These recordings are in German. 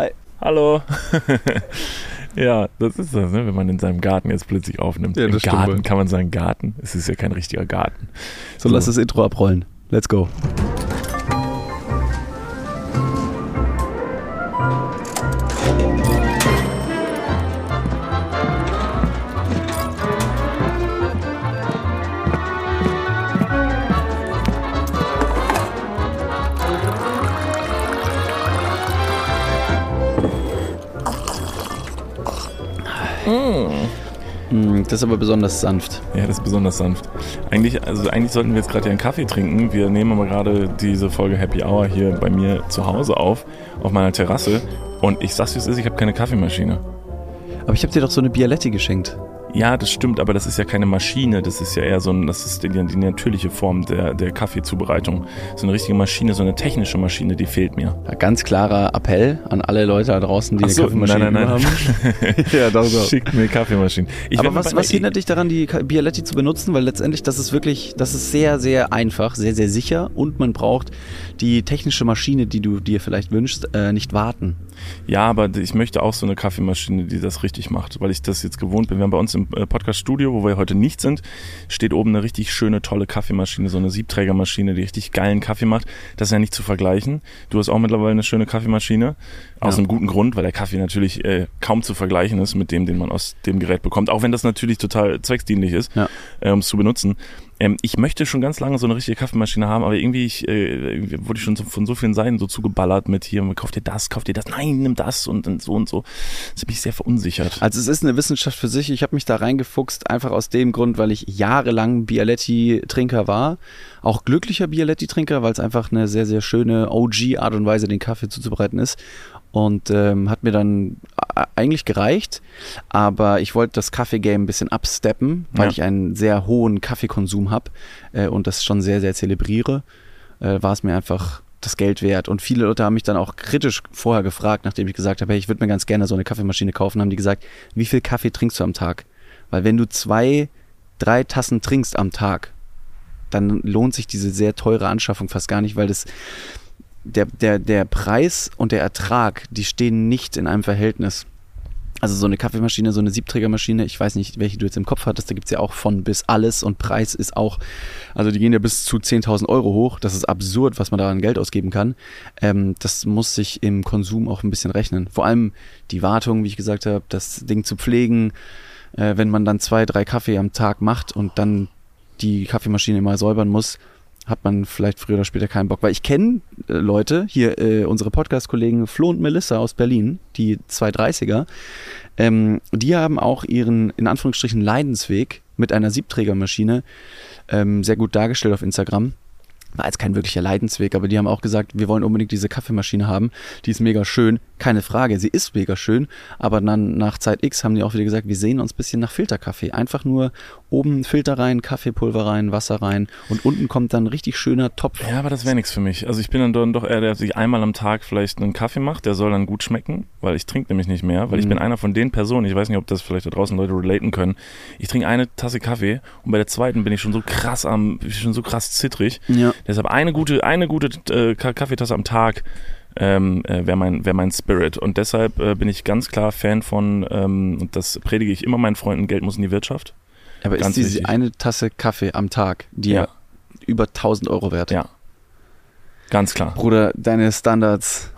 Hi. Hallo. ja, das ist das, ne? wenn man in seinem Garten jetzt plötzlich aufnimmt. Ja, Im stimmt Garten wohl. kann man sagen Garten. Es ist ja kein richtiger Garten. So, lass das Intro abrollen. Let's go. Das ist aber besonders sanft. Ja, das ist besonders sanft. Eigentlich, also eigentlich sollten wir jetzt gerade ja einen Kaffee trinken. Wir nehmen aber gerade diese Folge Happy Hour hier bei mir zu Hause auf, auf meiner Terrasse. Und ich sag's wie es ist, ich habe keine Kaffeemaschine. Aber ich habe dir doch so eine Bialetti geschenkt. Ja, das stimmt, aber das ist ja keine Maschine, das ist ja eher so ein, das ist die, die natürliche Form der, der Kaffeezubereitung. So eine richtige Maschine, so eine technische Maschine, die fehlt mir. Ja, ganz klarer Appell an alle Leute da draußen, die Ach so, eine Kaffeemaschine nein, nein, nein. haben. ja, doch. Schickt mir Kaffeemaschinen. Ich Aber was, was hindert dich daran, die Bialetti zu benutzen? Weil letztendlich, das ist wirklich, das ist sehr, sehr einfach, sehr, sehr sicher und man braucht die technische Maschine, die du dir vielleicht wünschst, äh, nicht warten. Ja, aber ich möchte auch so eine Kaffeemaschine, die das richtig macht, weil ich das jetzt gewohnt bin. Wir haben bei uns im äh, Podcast-Studio, wo wir heute nicht sind, steht oben eine richtig schöne, tolle Kaffeemaschine, so eine Siebträgermaschine, die richtig geilen Kaffee macht. Das ist ja nicht zu vergleichen. Du hast auch mittlerweile eine schöne Kaffeemaschine. Aus Ja. einem guten Grund, weil der Kaffee natürlich äh, kaum zu vergleichen ist mit dem, den man aus dem Gerät bekommt. Auch wenn das natürlich total zwecksdienlich ist, Ja. äh, um es zu benutzen. Ähm, ich möchte schon ganz lange so eine richtige Kaffeemaschine haben, aber irgendwie, ich, äh, irgendwie wurde ich schon so, von so vielen Seiten so zugeballert mit hier, kauf dir das, kauf dir das, nein, nimm das und, und so und so. Das bin ich sehr verunsichert. Also es ist eine Wissenschaft für sich. Ich habe mich da reingefuchst, einfach aus dem Grund, weil ich jahrelang Bialetti-Trinker war. Auch glücklicher Bialetti-Trinker, weil es einfach eine sehr, sehr schöne OG-Art und Weise, den Kaffee zuzubereiten ist. Und ähm, hat mir dann eigentlich gereicht, aber ich wollte das Kaffee-Game ein bisschen absteppen, weil Ja. ich einen sehr hohen Kaffeekonsum habe äh, und das schon sehr, sehr zelebriere. Äh, war es mir einfach das Geld wert. Und viele Leute haben mich dann auch kritisch vorher gefragt, nachdem ich gesagt habe, hey, ich würde mir ganz gerne so eine Kaffeemaschine kaufen, haben die gesagt, wie viel Kaffee trinkst du am Tag? Weil wenn du zwei, drei Tassen trinkst am Tag, dann lohnt sich diese sehr teure Anschaffung fast gar nicht, weil das der, der, der Preis und der Ertrag, die stehen nicht in einem Verhältnis. Also so eine Kaffeemaschine, so eine Siebträgermaschine, ich weiß nicht, welche du jetzt im Kopf hattest, da gibt's ja auch von bis alles und Preis ist auch, also die gehen ja bis zu 10.000 Euro hoch, das ist absurd, was man da an Geld ausgeben kann. Ähm, das muss sich im Konsum auch ein bisschen rechnen. Vor allem die Wartung, wie ich gesagt habe, das Ding zu pflegen, äh, wenn man dann zwei, drei Kaffee am Tag macht und dann die Kaffeemaschine mal säubern muss, hat man vielleicht früher oder später keinen Bock. Weil ich kenne äh, Leute, hier äh, unsere Podcast-Kollegen Flo und Melissa aus Berlin, die 230er, ähm, die haben auch ihren, in Anführungsstrichen, Leidensweg mit einer Siebträgermaschine ähm, sehr gut dargestellt auf Instagram. War jetzt kein wirklicher Leidensweg, aber die haben auch gesagt, wir wollen unbedingt diese Kaffeemaschine haben. Die ist mega schön. Keine Frage, sie ist mega schön. Aber dann nach Zeit X haben die auch wieder gesagt, wir sehen uns ein bisschen nach Filterkaffee. Einfach nur oben Filter rein, Kaffeepulver rein, Wasser rein und unten kommt dann ein richtig schöner Topf. Ja, aber das wäre nichts für mich. Also ich bin dann doch- eher, der sich einmal am Tag vielleicht einen Kaffee macht, der soll dann gut schmecken, weil ich trinke nämlich nicht mehr, weil ich Mhm. bin einer von den Personen, ich weiß nicht, ob das vielleicht da draußen Leute relaten können. Ich trinke eine Tasse Kaffee und bei der zweiten bin ich schon so krass am, ich schon so krass zittrig. Ja. Deshalb eine gute, eine gute äh, Ka- Kaffeetasse am Tag ähm, äh, wäre mein, wär mein Spirit. Und deshalb äh, bin ich ganz klar Fan von, ähm, und das predige ich immer meinen Freunden, Geld muss in die Wirtschaft. Aber ist Ganz diese wichtig. eine Tasse Kaffee am Tag, die Ja. ja über 1000 Euro wert? Ja. Ganz klar. Bruder, deine Standards,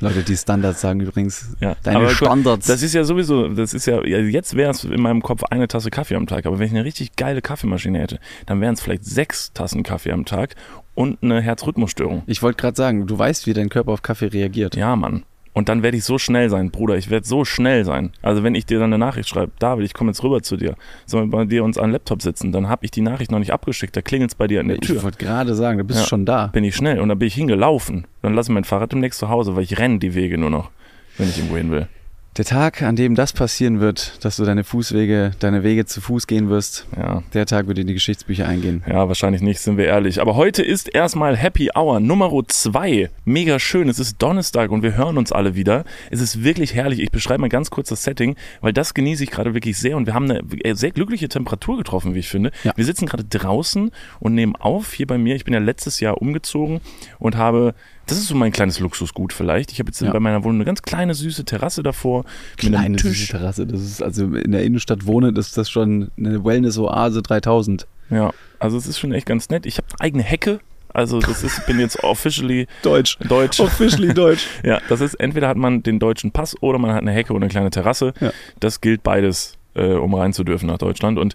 Leute, die Standards sagen übrigens, Ja. deine Aber Standards. Das ist ja sowieso, das ist ja jetzt wäre es in meinem Kopf eine Tasse Kaffee am Tag, aber wenn ich eine richtig geile Kaffeemaschine hätte, dann wären es vielleicht sechs Tassen Kaffee am Tag und eine Herzrhythmusstörung. ich wollte gerade sagen, du weißt, wie dein Körper auf Kaffee reagiert. Ja, Mann. Und dann werde ich so schnell sein, Bruder, ich werde so schnell sein. Also wenn ich dir dann eine Nachricht schreibe, David, ich komme jetzt rüber zu dir, sollen wir bei dir uns an den Laptop sitzen, dann habe ich die Nachricht noch nicht abgeschickt, da klingelt es bei dir an der Ich Tür. wollte gerade sagen, du bist Ja. schon da. Bin ich schnell und dann bin ich hingelaufen. Dann lasse ich mein Fahrrad demnächst zu Hause, weil ich renne die Wege nur noch, wenn ich irgendwo hin will. Der Tag, an dem das passieren wird, dass du deine Fußwege, deine Wege zu Fuß gehen wirst, Ja. der Tag wird in die Geschichtsbücher eingehen. Ja, wahrscheinlich nicht, sind wir ehrlich. Aber heute ist erstmal Happy Hour Nummer 2. Mega schön. Es ist Donnerstag und wir hören uns alle wieder. Es ist wirklich herrlich. Ich beschreibe mal ganz kurz das Setting, weil das genieße ich gerade wirklich sehr und wir haben eine äh, sehr glückliche Temperatur getroffen, wie ich finde. Ja. Wir sitzen gerade draußen und nehmen auf hier bei mir. Ich bin ja letztes Jahr umgezogen und habe Das ist so mein kleines Luxusgut vielleicht. Ich habe jetzt Ja. bei meiner Wohnung eine ganz kleine süße Terrasse davor. Kleine süße Terrasse. Das ist also in der Innenstadt wohnen, das ist das schon eine Wellness-Oase 3000. Ja, also es ist schon echt ganz nett. Ich habe eine eigene Hecke. Also das ist, bin jetzt officially Deutsch. deutsch. Officially Deutsch. Ja, das ist entweder hat man den deutschen Pass oder man hat eine Hecke und eine kleine Terrasse. Ja. Das gilt beides, äh, um rein zu dürfen nach Deutschland. Und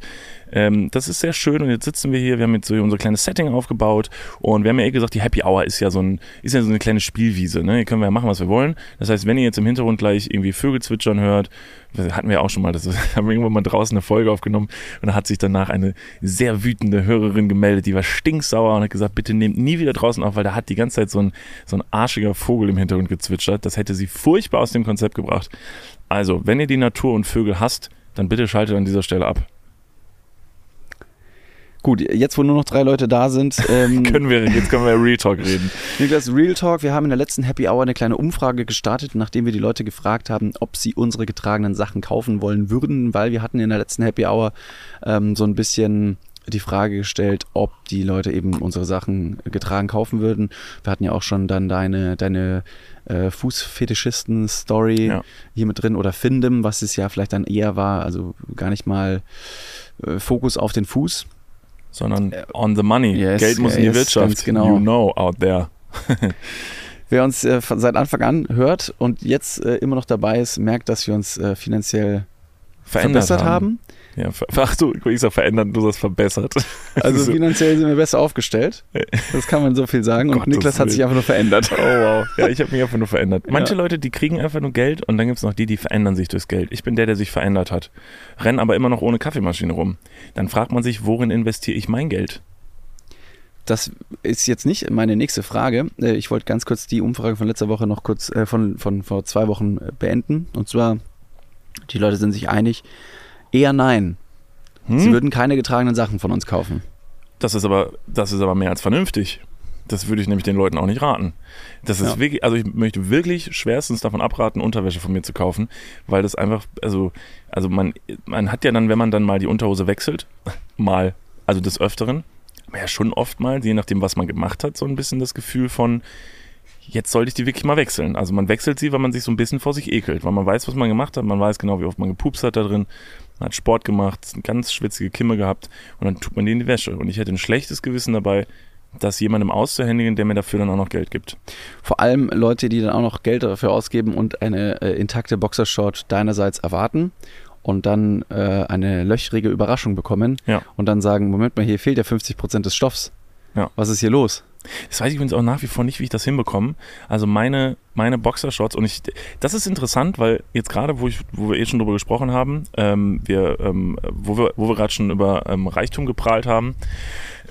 ähm, das ist sehr schön. Und jetzt sitzen wir hier, wir haben jetzt so unser kleines Setting aufgebaut und wir haben ja eh gesagt, die Happy Hour ist ja so ein, ist ja so eine kleine Spielwiese. Ne? Hier können wir ja machen, was wir wollen. Das heißt, wenn ihr jetzt im Hintergrund gleich irgendwie Vögel zwitschern hört, hatten wir auch schon mal, das haben wir irgendwann mal draußen eine Folge aufgenommen und da hat sich danach eine sehr wütende Hörerin gemeldet, die war stinksauer und hat gesagt, bitte nehmt nie wieder draußen auf, weil da hat die ganze Zeit so ein, so ein arschiger Vogel im Hintergrund gezwitschert. Das hätte sie furchtbar aus dem Konzept gebracht. Also, wenn ihr die Natur und Vögel hasst, dann bitte schaltet an dieser Stelle ab. Gut, jetzt wo nur noch drei Leute da sind, ähm, Können wir, jetzt können wir Real Talk reden. Niklas, Real Talk, wir haben in der letzten Happy Hour eine kleine Umfrage gestartet, nachdem wir die Leute gefragt haben, ob sie unsere getragenen Sachen kaufen wollen würden, weil wir hatten in der letzten Happy Hour ähm, so ein bisschen die Frage gestellt, ob die Leute eben unsere Sachen getragen kaufen würden. Wir hatten ja auch schon dann deine, deine äh, Fußfetischisten-Story Ja. hier mit drin oder Findem, was es ja vielleicht dann eher war, also gar nicht mal äh, Fokus auf den Fuß. Sondern on the money. Yes, Geld muss in die yes, Wirtschaft. genau. You know out there. Wer uns äh, seit Anfang an hört und jetzt äh, immer noch dabei ist, merkt, dass wir uns äh, finanziell Verändert verbessert haben. Ja, ach du, ich sag verändert, du sagst verbessert. Also So. finanziell sind wir besser aufgestellt. Das kann man so viel sagen. Und Gottes Niklas hat sich einfach nur verändert. Oh wow. Ja, ich habe mich einfach nur verändert. Manche Ja. Leute, die kriegen einfach nur Geld und dann gibt es noch die, die verändern sich durchs Geld. Ich bin der, der sich verändert hat. Renn aber immer noch ohne Kaffeemaschine rum. Dann fragt man sich, worin investiere ich mein Geld? Das ist jetzt nicht meine nächste Frage. Äh, Ich wollte ganz kurz die Umfrage von letzter Woche noch kurz äh, von, von vor zwei Wochen äh, beenden. Und zwar, die Leute sind sich einig, eher nein. Sie Hm? würden keine getragenen Sachen von uns kaufen. Das ist aber, das ist aber mehr als vernünftig. Das würde ich nämlich den Leuten auch nicht raten. Das ist Ja. wirklich, also ich möchte wirklich schwerstens davon abraten, Unterwäsche von mir zu kaufen, weil das einfach, also, also man, man hat ja dann, wenn man dann mal die Unterhose wechselt, mal, also des Öfteren, aber ja schon oft mal, je nachdem, was man gemacht hat, so ein bisschen das Gefühl von, jetzt sollte ich die wirklich mal wechseln. Also man wechselt sie, weil man sich so ein bisschen vor sich ekelt, weil man weiß, was man gemacht hat, man weiß genau, wie oft man gepupst hat da drin, hat Sport gemacht, eine ganz schwitzige Kimme gehabt und dann tut man die in die Wäsche. Und ich hätte ein schlechtes Gewissen dabei, das jemandem auszuhändigen, der mir dafür dann auch noch Geld gibt. Vor allem Leute, die dann auch noch Geld dafür ausgeben und eine äh, intakte Boxershort deinerseits erwarten und dann äh, eine löchrige Überraschung bekommen Ja. und dann sagen, Moment mal, hier fehlt ja 50% des Stoffs. Ja. Was ist hier los? Das weiß ich übrigens auch nach wie vor nicht, wie ich das hinbekomme. Also meine, meine Boxershorts und ich, das ist interessant, weil jetzt gerade, wo ich, wo wir eh schon drüber gesprochen haben, ähm, wir, ähm, wo wir, wo wir gerade schon über ähm, Reichtum geprahlt haben,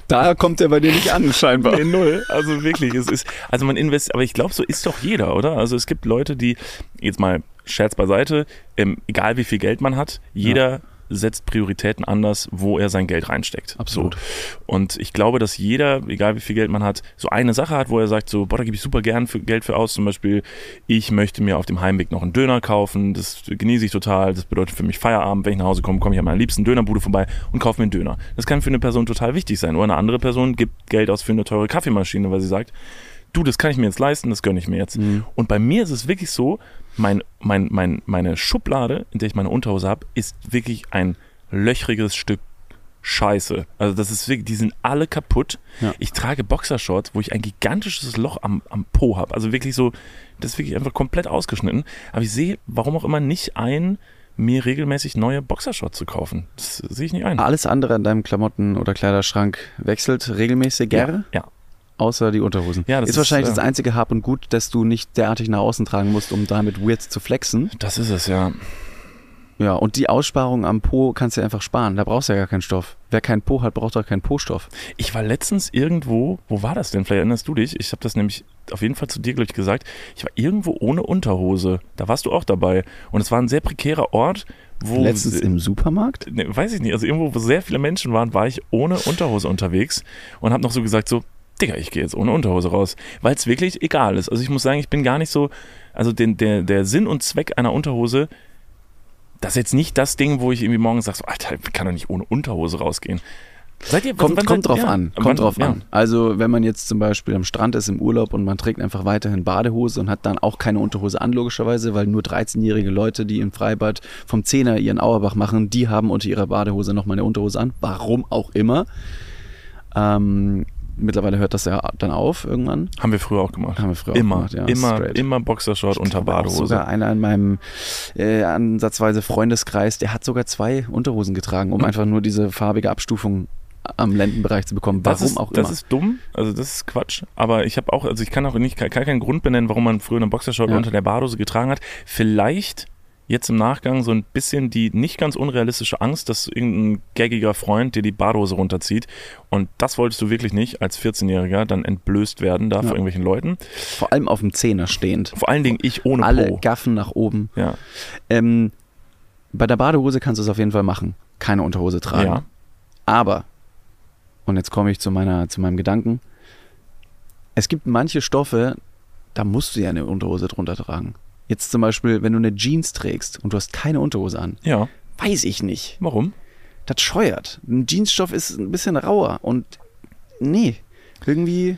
Da kommt er bei dir nicht an, scheinbar. Nee, null. Also wirklich, es ist, also man investiert, aber ich glaube, so ist doch jeder, oder? Also es gibt Leute, die, jetzt mal Scherz beiseite, ähm, egal wie viel Geld man hat, jeder setzt Prioritäten anders, wo er sein Geld reinsteckt. Absolut. So. Und ich glaube, dass jeder, egal wie viel Geld man hat, so eine Sache hat, wo er sagt, so, boah, da gebe ich super gern für Geld für aus. Zum Beispiel, ich möchte mir auf dem Heimweg noch einen Döner kaufen. Das genieße ich total. Das bedeutet für mich Feierabend. Wenn ich nach Hause komme, komme ich an meiner liebsten Dönerbude vorbei und kaufe mir einen Döner. Das kann für eine Person total wichtig sein. Oder eine andere Person gibt Geld aus für eine teure Kaffeemaschine, weil sie sagt, du, das kann ich mir jetzt leisten, das gönne ich mir jetzt. Mhm. Und bei mir ist es wirklich so, mein, mein, mein, meine Schublade, in der ich meine Unterhose habe, ist wirklich ein löchriges Stück Scheiße. Also das ist wirklich, die sind alle kaputt. Ja. Ich trage Boxershorts, wo ich ein gigantisches Loch am, am Po habe. Also wirklich so, das ist wirklich einfach komplett ausgeschnitten. Aber ich sehe, warum auch immer, nicht ein, mir regelmäßig neue Boxershorts zu kaufen. Das sehe ich nicht ein. Alles andere an deinem Klamotten- oder Kleiderschrank wechselt regelmäßig ja, ja. Außer die Unterhosen. Ja, das ist ist, wahrscheinlich äh, das einzige Hab und Gut, das du nicht derartig nach außen tragen musst, um damit weird zu flexen. Das ist es, ja. Ja, und die Aussparung am Po kannst du einfach sparen. Da brauchst du ja gar keinen Stoff. Wer keinen Po hat, braucht auch keinen Po-Stoff. Ich war letztens irgendwo, wo war das denn? Vielleicht erinnerst du dich. Ich habe das nämlich auf jeden Fall zu dir, glaube ich, gesagt. Ich war irgendwo ohne Unterhose. Da warst du auch dabei. Und es war ein sehr prekärer Ort, wo. Letztens im Supermarkt? ne, weiß ich nicht, also irgendwo, wo sehr viele Menschen waren, war ich ohne Unterhose unterwegs und habe noch so gesagt, so, Digga, ich gehe jetzt ohne Unterhose raus, weil es wirklich egal ist. Also ich muss sagen, ich bin gar nicht so, also den, der, der Sinn und Zweck einer Unterhose, das ist jetzt nicht das Ding, wo ich irgendwie morgens sage, so, Alter, ich kann doch nicht ohne Unterhose rausgehen. Seid ihr, Kommt, wann kommt seid- drauf ja, an, wann- kommt drauf ja. an. Also wenn man jetzt zum Beispiel am Strand ist im Urlaub und man trägt einfach weiterhin Badehose und hat dann auch keine Unterhose an, logischerweise, weil nur 13-jährige Leute, die im Freibad vom Zehner ihren Auerbach machen, die haben unter ihrer Badehose nochmal eine Unterhose an. Warum auch immer. Ähm, mittlerweile hört das ja dann auf irgendwann. Haben wir früher auch gemacht. Haben wir früher auch immer, gemacht, ja, immer, straight. immer Boxershort unter Ich auch Badehose. Sogar einer in meinem äh, ansatzweise Freundeskreis, der hat sogar zwei Unterhosen getragen, um einfach nur diese farbige Abstufung am Lendenbereich zu bekommen. Warum das ist, auch das immer. ist dumm, also das ist Quatsch. Aber ich habe auch, also ich kann auch nicht, kann keinen Grund benennen, warum man früher eine Boxershort Ja. unter der Badehose getragen hat. Vielleicht jetzt im Nachgang so ein bisschen die nicht ganz unrealistische Angst, dass irgendein gaggiger Freund dir die Badehose runterzieht. Und das wolltest du wirklich nicht als 14-Jähriger dann entblößt werden da Ja. vor irgendwelchen Leuten. Vor allem auf dem Zehner stehend. Vor allen Dingen ich ohne Alle Po. gaffen nach oben. Ja. Ähm, bei der Badehose kannst du es auf jeden Fall machen. Keine Unterhose tragen. ja. Aber, und jetzt komme ich zu, meiner, zu meinem Gedanken, es gibt manche Stoffe, da musst du ja eine Unterhose drunter tragen. Jetzt zum Beispiel, wenn du eine Jeans trägst und du hast keine Unterhose an, Ja. weiß ich nicht. Warum? Das scheuert. Ein Jeansstoff ist ein bisschen rauer und nee, irgendwie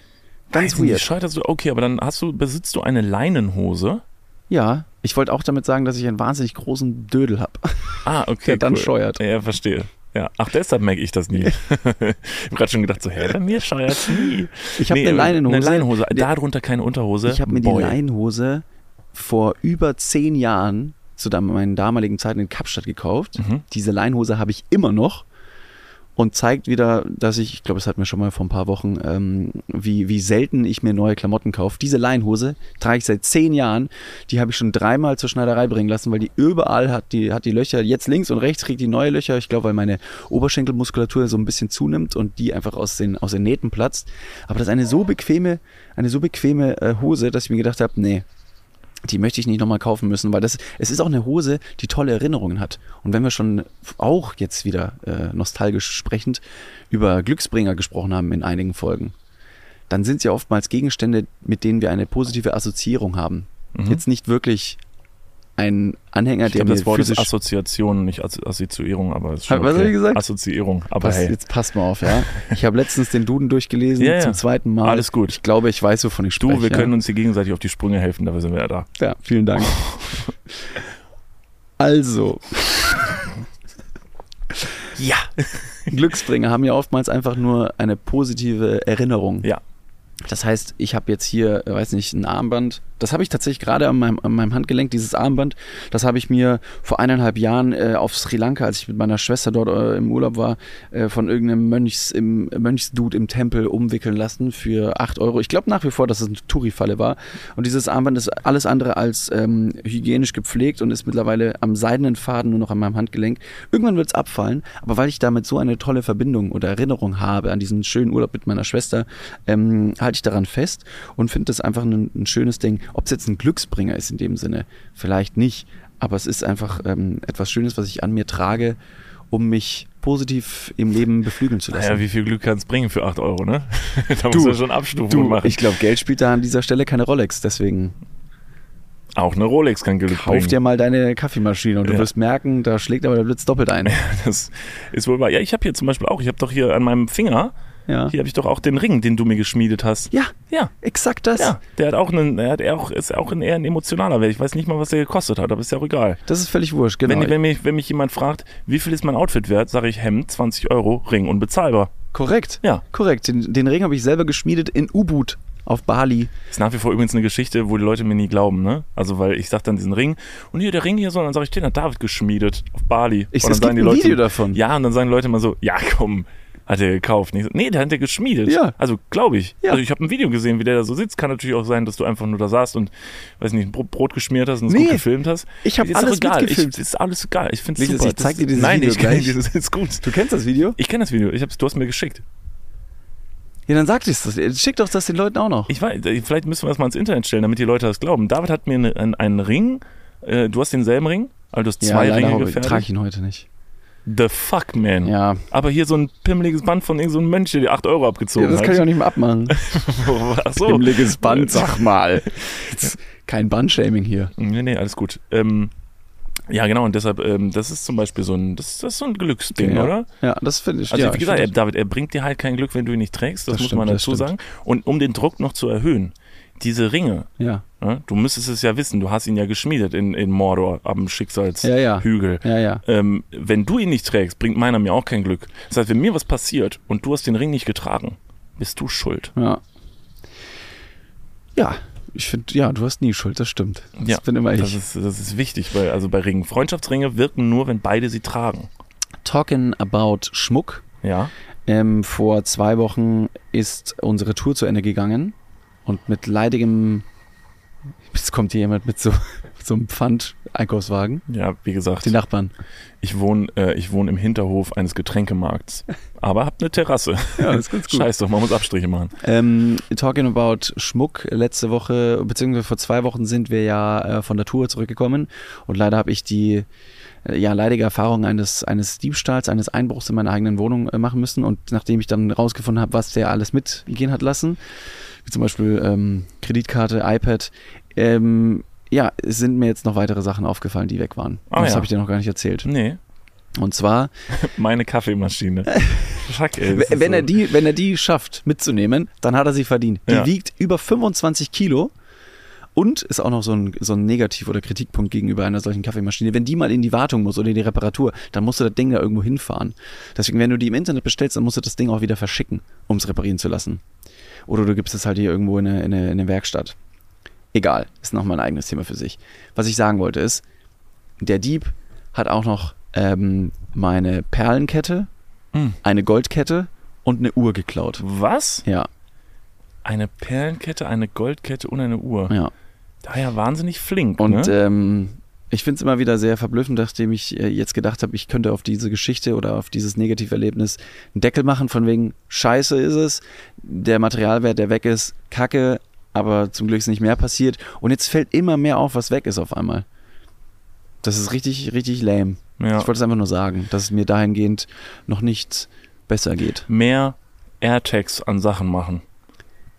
ganz Weiß weird. Scheiterst du, okay, aber dann hast du, besitzt du eine Leinenhose? Ja, ich wollte auch damit sagen, dass ich einen wahnsinnig großen Dödel habe, Ah, okay. der dann cool. scheuert. Ja, verstehe. Ja, ach, deshalb merke ich das nie. ich habe gerade schon gedacht, so, hä, bei mir scheuert's nie. Ich habe Nee, eine Leinenhose. Eine Leinenhose, darunter keine Unterhose. Ich habe mir Boy. die Leinenhose vor über zehn Jahren zu meinen damaligen Zeiten in Kapstadt gekauft. Mhm. Diese Leinenhose habe ich immer noch und zeigt wieder, dass ich, ich glaube, das hatten wir schon mal vor ein paar Wochen, ähm, wie, wie selten ich mir neue Klamotten kaufe. Diese Leinenhose trage ich seit zehn Jahren. Die habe ich schon dreimal zur Schneiderei bringen lassen, weil die überall hat, die hat die Löcher, jetzt links und rechts kriegt die neue Löcher. Ich glaube, weil meine Oberschenkelmuskulatur so ein bisschen zunimmt und die einfach aus den, aus den Nähten platzt. Aber das ist eine so bequeme, eine so bequeme äh, Hose, dass ich mir gedacht habe, nee, die möchte ich nicht nochmal kaufen müssen, weil das, es ist auch eine Hose, die tolle Erinnerungen hat. Und wenn wir schon auch jetzt wieder äh, nostalgisch sprechend über Glücksbringer gesprochen haben in einigen Folgen, dann sind es ja oftmals Gegenstände, mit denen wir eine positive Assoziierung haben. Mhm. Jetzt nicht wirklich ein Anhänger, Ich der mir das Wort ist. Assoziation, nicht Assozi- Assoziierung, aber ist schon Was okay. hab ich gesagt? Assoziierung, aber Pass, hey. Jetzt passt mal auf, ja. Ich habe letztens den Duden durchgelesen, ja. zum zweiten Mal. Alles gut. Ich glaube, ich weiß, wovon ich spreche. Du, wir ja. können uns hier gegenseitig auf die Sprünge helfen, dafür sind wir ja da. Ja, vielen Dank. Also, Ja. Glücksbringer haben ja oftmals einfach nur eine positive Erinnerung. Ja. Das heißt, ich habe jetzt hier, äh, weiß nicht, ein Armband. Das habe ich tatsächlich gerade an meinem, an meinem Handgelenk, dieses Armband. Das habe ich mir vor eineinhalb Jahren äh, auf Sri Lanka, als ich mit meiner Schwester dort äh, im Urlaub war, äh, von irgendeinem Mönchs, im, Mönchsdude im Tempel umwickeln lassen für 8 Euro. Ich glaube nach wie vor, dass es eine Touri-Falle war. Und dieses Armband ist alles andere als ähm, hygienisch gepflegt und ist mittlerweile am seidenen Faden nur noch an meinem Handgelenk. Irgendwann wird es abfallen, aber weil ich damit so eine tolle Verbindung oder Erinnerung habe an diesen schönen Urlaub mit meiner Schwester, ähm, halte ich daran fest und finde das einfach ein, ein schönes Ding. Ob es jetzt ein Glücksbringer ist in dem Sinne, vielleicht nicht, aber es ist einfach ähm, etwas Schönes, was ich an mir trage, um mich positiv im Leben beflügeln zu lassen. Naja, wie viel Glück kann es bringen für 8 Euro, ne? da muss man schon Abstufungen du, machen. ich glaube, Geld spielt da an dieser Stelle keine Rolex, deswegen Auch eine Rolex kann Glück kauf bringen. dir mal deine Kaffeemaschine und du Ja. wirst merken, da schlägt aber der Blitz doppelt ein. Das ist wohl wahr. Ja, ich habe hier zum Beispiel auch, ich habe doch hier an meinem Finger, Ja, hier habe ich doch auch den Ring, den du mir geschmiedet hast. ja Ja, exakt das. ja. Der hat auch einen, er hat auch, ist auch ein, eher ein emotionaler Wert. Ich weiß nicht mal, was der gekostet hat, aber ist ja auch egal. Das ist völlig wurscht, genau. Wenn, wenn, mich, wenn mich jemand fragt, wie viel ist mein Outfit wert, sage ich Hemd, 20 Euro, Ring unbezahlbar. korrekt. Ja. Korrekt. Den, den Ring habe ich selber geschmiedet in Ubud auf Bali. Ist nach wie vor übrigens eine Geschichte, wo die Leute mir nie glauben, ne? Also, weil ich sag dann diesen Ring und hier der Ring hier so, und dann sage ich, den hat David geschmiedet auf Bali. Ich, und dann gibt ein Video davon. Ja, und dann sagen Leute immer so, ja komm, hat er gekauft. Nicht nee, der hat der geschmiedet. Ja. Also glaube ich. Ja. Also ich habe ein Video gesehen, wie der da so sitzt. Kann natürlich auch sein, dass du einfach nur da saßt und, weiß nicht, ein Brot, geschmiert hast und es Nee. gut gefilmt hast. Ich habe alles egal. Ich, ist alles egal. Ich finde es super. ich zeig dir dieses Nein, Video ich gleich. dieses, ist gut. Du kennst das Video? Ich kenne das Video. Ich hab's, du hast mir geschickt. Ja, dann sag das. Schick doch das den Leuten auch noch. Ich weiß, vielleicht müssen wir das mal ins Internet stellen, damit die Leute das glauben. David hat mir eine, einen, einen Ring. Äh, du hast denselben Ring? Also du hast zwei ja, Ringe gefertigt. trage ich ihn heute nicht. The fuck, man. Ja, Aber hier so ein pimmeliges Band von irgendeinem so Mönch, der dir 8 Euro abgezogen ja das hat. kann ich auch nicht mehr abmachen. Ach so. Himmliges Band, sag mal. Kein Bandshaming hier. Nee, nee, alles gut. Ähm, Ja, genau, und deshalb, ähm, das ist zum Beispiel so ein, das, das ist so ein Glücksding, ja. oder? Ja, das finde ich. Also ja, wie gesagt, er, David, er bringt dir halt kein Glück, wenn du ihn nicht trägst, das, Das muss stimmt, man dazu sagen. Und um den Druck noch zu erhöhen, diese Ringe, das- ja, ne, du müsstest es ja wissen, du hast ihn ja geschmiedet in, in Mordor am Schicksalshügel. ja, ja, ja. Ähm, wenn du ihn nicht trägst, bringt meiner mir auch kein Glück. Das heißt, wenn mir was passiert und du hast den Ring nicht getragen, bist du schuld. Ja. Ja, ich finde, ja, du hast nie Schuld, das stimmt. Das Ja, bin immer Das ich. ist, das ist wichtig, weil also bei Ringen. Freundschaftsringe wirken nur, wenn beide sie tragen. Talking about Schmuck. Ja. Ähm, vor zwei Wochen ist unsere Tour zu Ende gegangen und mit leidigem. Jetzt kommt hier jemand mit so, mit so einem Pfand-Einkaufswagen. Ja, wie gesagt, Die Nachbarn. ich wohne äh, ich wohne im Hinterhof eines Getränkemarkts, aber hab eine Terrasse. Ja, das ist ganz gut. Scheiß doch, man muss Abstriche machen. Ähm, talking about Schmuck, letzte Woche, beziehungsweise vor zwei Wochen sind wir ja äh, von der Tour zurückgekommen und leider habe ich die ja, leidige Erfahrung eines, eines Diebstahls, eines Einbruchs in meiner eigenen Wohnung äh, machen müssen und nachdem ich dann rausgefunden habe, was der alles mitgehen hat lassen, wie zum Beispiel ähm, Kreditkarte, iPad, ähm, ja, sind mir jetzt noch weitere Sachen aufgefallen, die weg waren. Ah, das ja. habe ich dir noch gar nicht erzählt. Nee, Und zwar, meine Kaffeemaschine. Fuck, ey. wenn so- er, die, wenn er die schafft mitzunehmen, dann hat er sie verdient. Die Ja. wiegt über 25 Kilo und ist auch noch so ein, so ein Negativ- oder Kritikpunkt gegenüber einer solchen Kaffeemaschine. Wenn die mal in die Wartung muss oder in die Reparatur, dann musst du das Ding da irgendwo hinfahren. Deswegen, wenn du die im Internet bestellst, dann musst du das Ding auch wieder verschicken, um es reparieren zu lassen. Oder du gibst es halt hier irgendwo in eine, in eine, in eine Werkstatt. Egal, ist nochmal ein eigenes Thema für sich. Was ich sagen wollte ist, der Dieb hat auch noch ähm, meine Perlenkette, Hm. eine Goldkette und eine Uhr geklaut. Was? Ja, Eine Perlenkette, eine Goldkette und eine Uhr. ja. Da ja wahnsinnig flink. Und ne? ähm, ich finde es immer wieder sehr verblüffend, nachdem ich äh, jetzt gedacht habe, ich könnte auf diese Geschichte oder auf dieses Negativerlebnis einen Deckel machen, von wegen Scheiße ist es, der Materialwert, der weg ist, Kacke, aber zum Glück ist nicht mehr passiert. Und jetzt fällt immer mehr auf, was weg ist auf einmal. Das ist richtig, richtig lame. ja. Ich wollte es einfach nur sagen, dass es mir dahingehend noch nicht besser geht. Mehr AirTags an Sachen machen.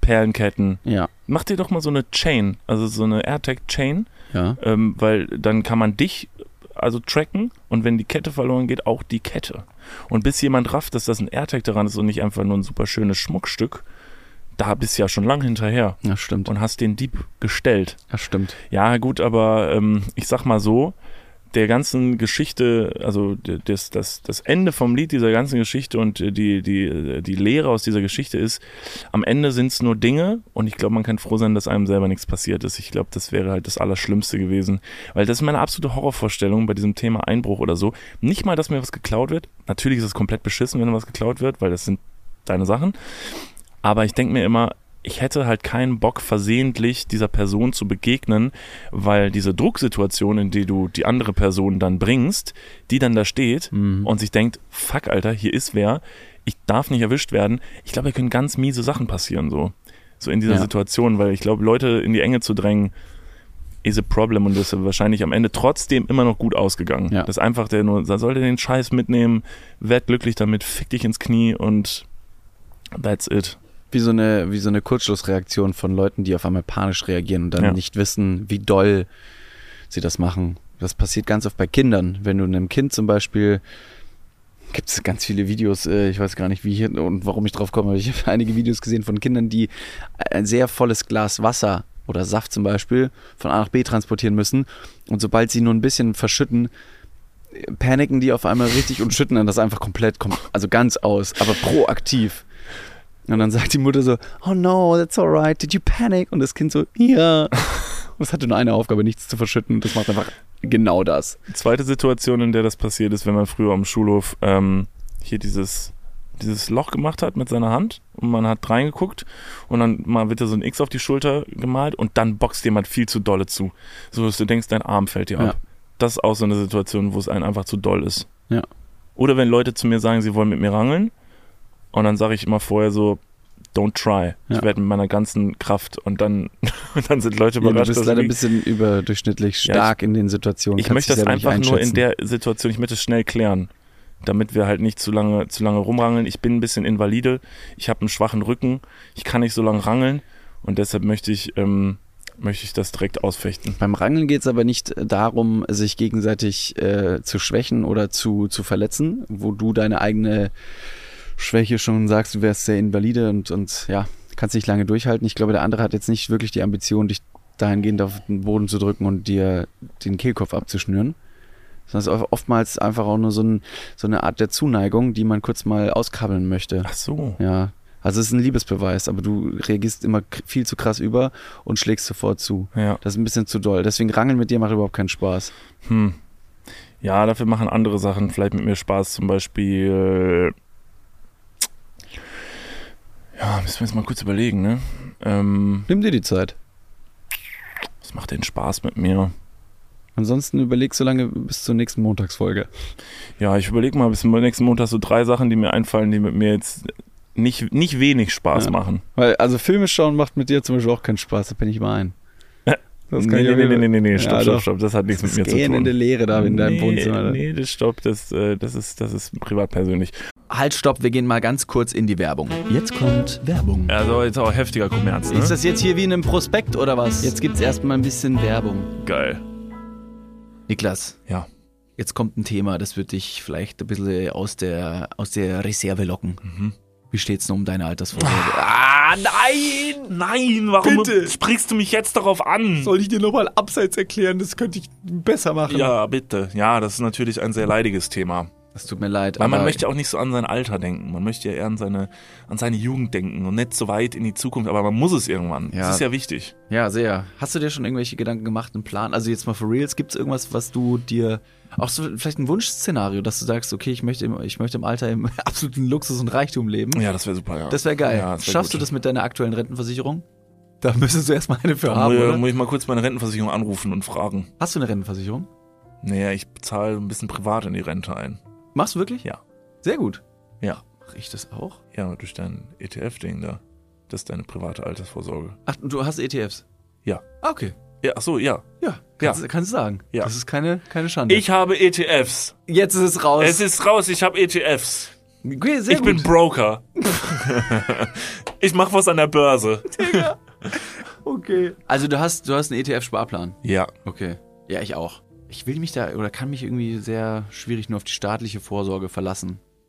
Perlenketten. Ja, Mach dir doch mal so eine Chain, also so eine AirTag-Chain, ja. ähm, weil dann kann man dich also tracken und wenn die Kette verloren geht, auch die Kette. Und bis jemand rafft, dass das ein AirTag daran ist und nicht einfach nur ein super schönes Schmuckstück, da bist du ja schon lang hinterher Ja, stimmt. und hast den Dieb gestellt. Ja, stimmt. Ja, gut, aber ähm, ich sag mal so, der ganzen Geschichte, also das, das, das Ende vom Lied dieser ganzen Geschichte und äh, die, die, äh, die Lehre aus dieser Geschichte ist, am Ende sind es nur Dinge und ich glaube, man kann froh sein, dass einem selber nichts passiert ist. Ich glaube, das wäre halt das Allerschlimmste gewesen. Weil das ist meine absolute Horrorvorstellung bei diesem Thema Einbruch oder so. Nicht mal, dass mir was geklaut wird. Natürlich ist es komplett beschissen, wenn was geklaut wird, weil das sind deine Sachen. Aber ich denke mir immer, ich hätte halt keinen Bock, versehentlich dieser Person zu begegnen, weil diese Drucksituation, in die du die andere Person dann bringst, die dann da steht Mhm. und sich denkt, fuck, Alter, hier ist wer, ich darf nicht erwischt werden. Ich glaube, da können ganz miese Sachen passieren, so. So in dieser Ja. Situation, weil ich glaube, Leute in die Enge zu drängen, is a problem und das ist wahrscheinlich am Ende trotzdem immer noch gut ausgegangen. Ja. Das ist einfach der nur, da sollte den Scheiß mitnehmen, werd glücklich damit, fick dich ins Knie und that's it. Wie so eine, wie so eine Kurzschlussreaktion von Leuten, die auf einmal panisch reagieren und dann Ja. nicht wissen, wie doll sie das machen. Das passiert ganz oft bei Kindern. Wenn du einem Kind zum Beispiel, gibt es ganz viele Videos, äh, ich weiß gar nicht wie hier und warum ich drauf komme, aber ich habe einige Videos gesehen von Kindern, die ein sehr volles Glas Wasser oder Saft zum Beispiel von A nach B transportieren müssen und sobald sie nur ein bisschen verschütten, paniken die auf einmal richtig und schütten dann das einfach komplett, kom- also ganz aus, aber proaktiv. Und dann sagt die Mutter so, oh no, that's alright, did you panic? Und das Kind so, ja. Und es hatte nur eine Aufgabe, nichts zu verschütten. Und das macht einfach genau das. Zweite Situation, in der das passiert ist, wenn man früher am Schulhof ähm, hier dieses, dieses Loch gemacht hat mit seiner Hand und man hat reingeguckt und dann mal wird da so ein X auf die Schulter gemalt und dann boxt jemand viel zu dolle zu. So dass du denkst, dein Arm fällt dir Ja. ab. Das ist auch so eine Situation, wo es einem einfach zu doll ist. Ja. Oder wenn Leute zu mir sagen, sie wollen mit mir rangeln und dann sage ich immer vorher so, don't try. Ich Ja. werde mit meiner ganzen Kraft und dann, und dann sind Leute Ja, du überrascht. bist leider ein bisschen überdurchschnittlich Ja, stark in den Situationen. ich Kannst möchte das einfach nur in der Situation, ich möchte es schnell klären, damit wir halt nicht zu lange, zu lange rumrangeln. Ich bin ein bisschen invalide, ich habe einen schwachen Rücken, ich kann nicht so lange rangeln und deshalb möchte ich ähm, möchte ich das direkt ausfechten. Beim Rangeln geht es aber nicht darum, sich gegenseitig äh, zu schwächen oder zu, zu verletzen, wo du deine eigene Schwäche schon sagst, du wärst sehr invalide und, und ja, kannst nicht lange durchhalten. Ich glaube, der andere hat jetzt nicht wirklich die Ambition, dich dahingehend auf den Boden zu drücken und dir den Kehlkopf abzuschnüren. Sondern es ist oftmals einfach auch nur so, ein, so eine Art der Zuneigung, die man kurz mal auskabbeln möchte. Ach so. Ja. Also es ist ein Liebesbeweis, aber du reagierst immer viel zu krass über und schlägst sofort zu. Ja. Das ist ein bisschen zu doll. Deswegen Rangeln mit dir macht überhaupt keinen Spaß. Hm. Ja, dafür machen andere Sachen vielleicht mit mir Spaß. Zum Beispiel. Ja, müssen wir jetzt mal kurz überlegen, ne? Ähm, Nimm dir die Zeit. was macht denn Spaß mit mir? Ansonsten überleg so lange bis zur nächsten Montagsfolge. Ja, ich überlege mal bis zum nächsten Montag so drei Sachen, die mir einfallen, die mit mir jetzt nicht, nicht wenig Spaß Ja. machen. Weil, also Filme schauen macht mit dir zum Beispiel auch keinen Spaß, da bin ich mal ein. Das kann nee, ich nee, nee, nee, nee, nee, stopp, Ja, stopp, stopp, das hat nichts Das mit mir zu tun. Leere da in deinem nee, Wohnzimmer. Nee, das stopp, das, äh, das, ist, das ist privat persönlich. Halt, stopp, wir gehen mal ganz kurz in die Werbung. Jetzt kommt Werbung. Also jetzt auch heftiger Kommerz, ne? Ist das jetzt hier wie in einem Prospekt oder was? Jetzt gibt's erstmal ein bisschen Werbung. geil. Niklas, Ja. jetzt kommt ein Thema, das wird dich vielleicht ein bisschen aus der, aus der Reserve locken. Mhm. Wie steht's denn um deine Altersvorsorge? Ah, nein! Nein, warum Bitte. sprichst du mich jetzt darauf an? Soll ich dir nochmal abseits erklären? Das könnte ich besser machen. Ja, bitte. Ja, das ist natürlich ein sehr leidiges Thema. Das tut mir leid. Weil man möchte auch nicht so an sein Alter denken. Man möchte ja eher an seine, an seine Jugend denken und nicht so weit in die Zukunft. Aber man muss es irgendwann. Ja. Das ist ja wichtig. Ja, sehr. Hast du dir schon irgendwelche Gedanken gemacht, einen Plan? Also jetzt mal for reals, gibt es irgendwas, was du dir, auch so vielleicht ein Wunschszenario, dass du sagst, okay, ich möchte im, ich möchte im Alter im absoluten Luxus und Reichtum leben? Ja, das wäre super, ja. Das wäre geil. Ja, das wär Schaffst gut. du das mit deiner aktuellen Rentenversicherung? Da müsstest du erstmal eine für Da haben, muss, oder? muss ich mal kurz meine Rentenversicherung anrufen und fragen. Hast du eine Rentenversicherung? Naja, ich bezahle ein bisschen privat in die Rente ein. Machst du wirklich? Ja. Sehr gut. Ja. Mach ich das auch? Ja, durch dein ETF-Ding da. Das ist deine private Altersvorsorge. Ach, du hast ETFs? Ja. Ah, okay. Ja, ach so, ja. Ja, kannst, kannst du sagen. Ja. Das ist keine, keine Schande. Ich habe ETFs. Jetzt ist es raus. Es ist raus, ich habe ETFs. okay, ich gut. bin Broker. ich mache was an der Börse. okay. Also du hast, du hast einen ETF-Sparplan. Ja. Okay. Ja, ich auch. Ich will mich da oder kann mich irgendwie sehr schwierig nur auf die staatliche Vorsorge verlassen.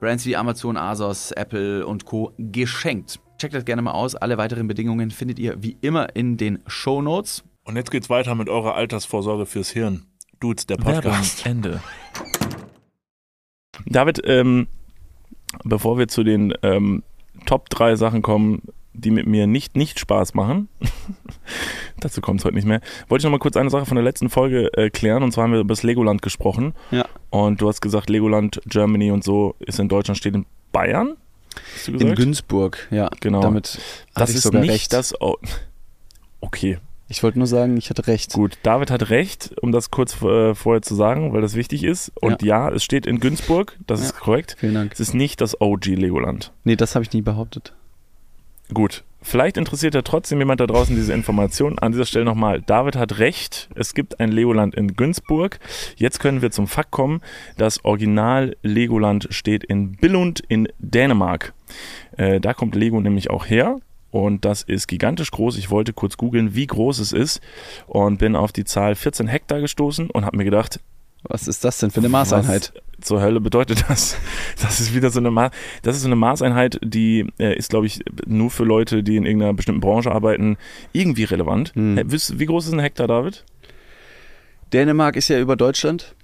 Brands wie Amazon, Asos, Apple und Co. geschenkt. Checkt das gerne mal aus. Alle weiteren Bedingungen findet ihr wie immer in den Show Notes. Und jetzt geht's weiter mit eurer Altersvorsorge fürs Hirn. Dudes, der Podcast. Ende. David, ähm, bevor wir zu den ähm, Top 3 Sachen kommen, die mit mir nicht, nicht Spaß machen, dazu kommt es heute nicht mehr, wollte ich noch mal kurz eine Sache von der letzten Folge äh, klären. Und zwar haben wir über das Legoland gesprochen. Ja. Und du hast gesagt, Legoland Germany und so ist in Deutschland, steht in Bayern. In? Günzburg, ja. Genau. Damit das ist sogar nicht recht. das. Oh. Okay, Ich wollte nur sagen, ich hatte recht. Gut, David hat recht, um das kurz äh, vorher zu sagen, weil das wichtig ist. Und ja, es steht in Günzburg, das Ja. ist korrekt. Vielen Dank. Es ist nicht das OG Legoland. Nee, das habe ich nie behauptet. Gut, Vielleicht interessiert ja trotzdem jemand da draußen diese Information. An dieser Stelle nochmal, David hat recht, es gibt ein Legoland in Günzburg. Jetzt können wir zum Fakt kommen. Das Original Legoland steht in Billund in Dänemark. Äh, da kommt Lego nämlich auch her. Und das ist gigantisch groß. Ich wollte kurz googeln, wie groß es ist und bin auf die Zahl 14 Hektar gestoßen und habe mir gedacht, Was ist das denn für eine Maßeinheit? was zur Hölle bedeutet das? Das ist wieder so eine Ma das ist so eine Maßeinheit, die äh, ist, glaube ich, nur für Leute, die in irgendeiner bestimmten Branche arbeiten, irgendwie relevant. Hm. Wie groß ist ein Hektar, David? Dänemark ist ja über Deutschland.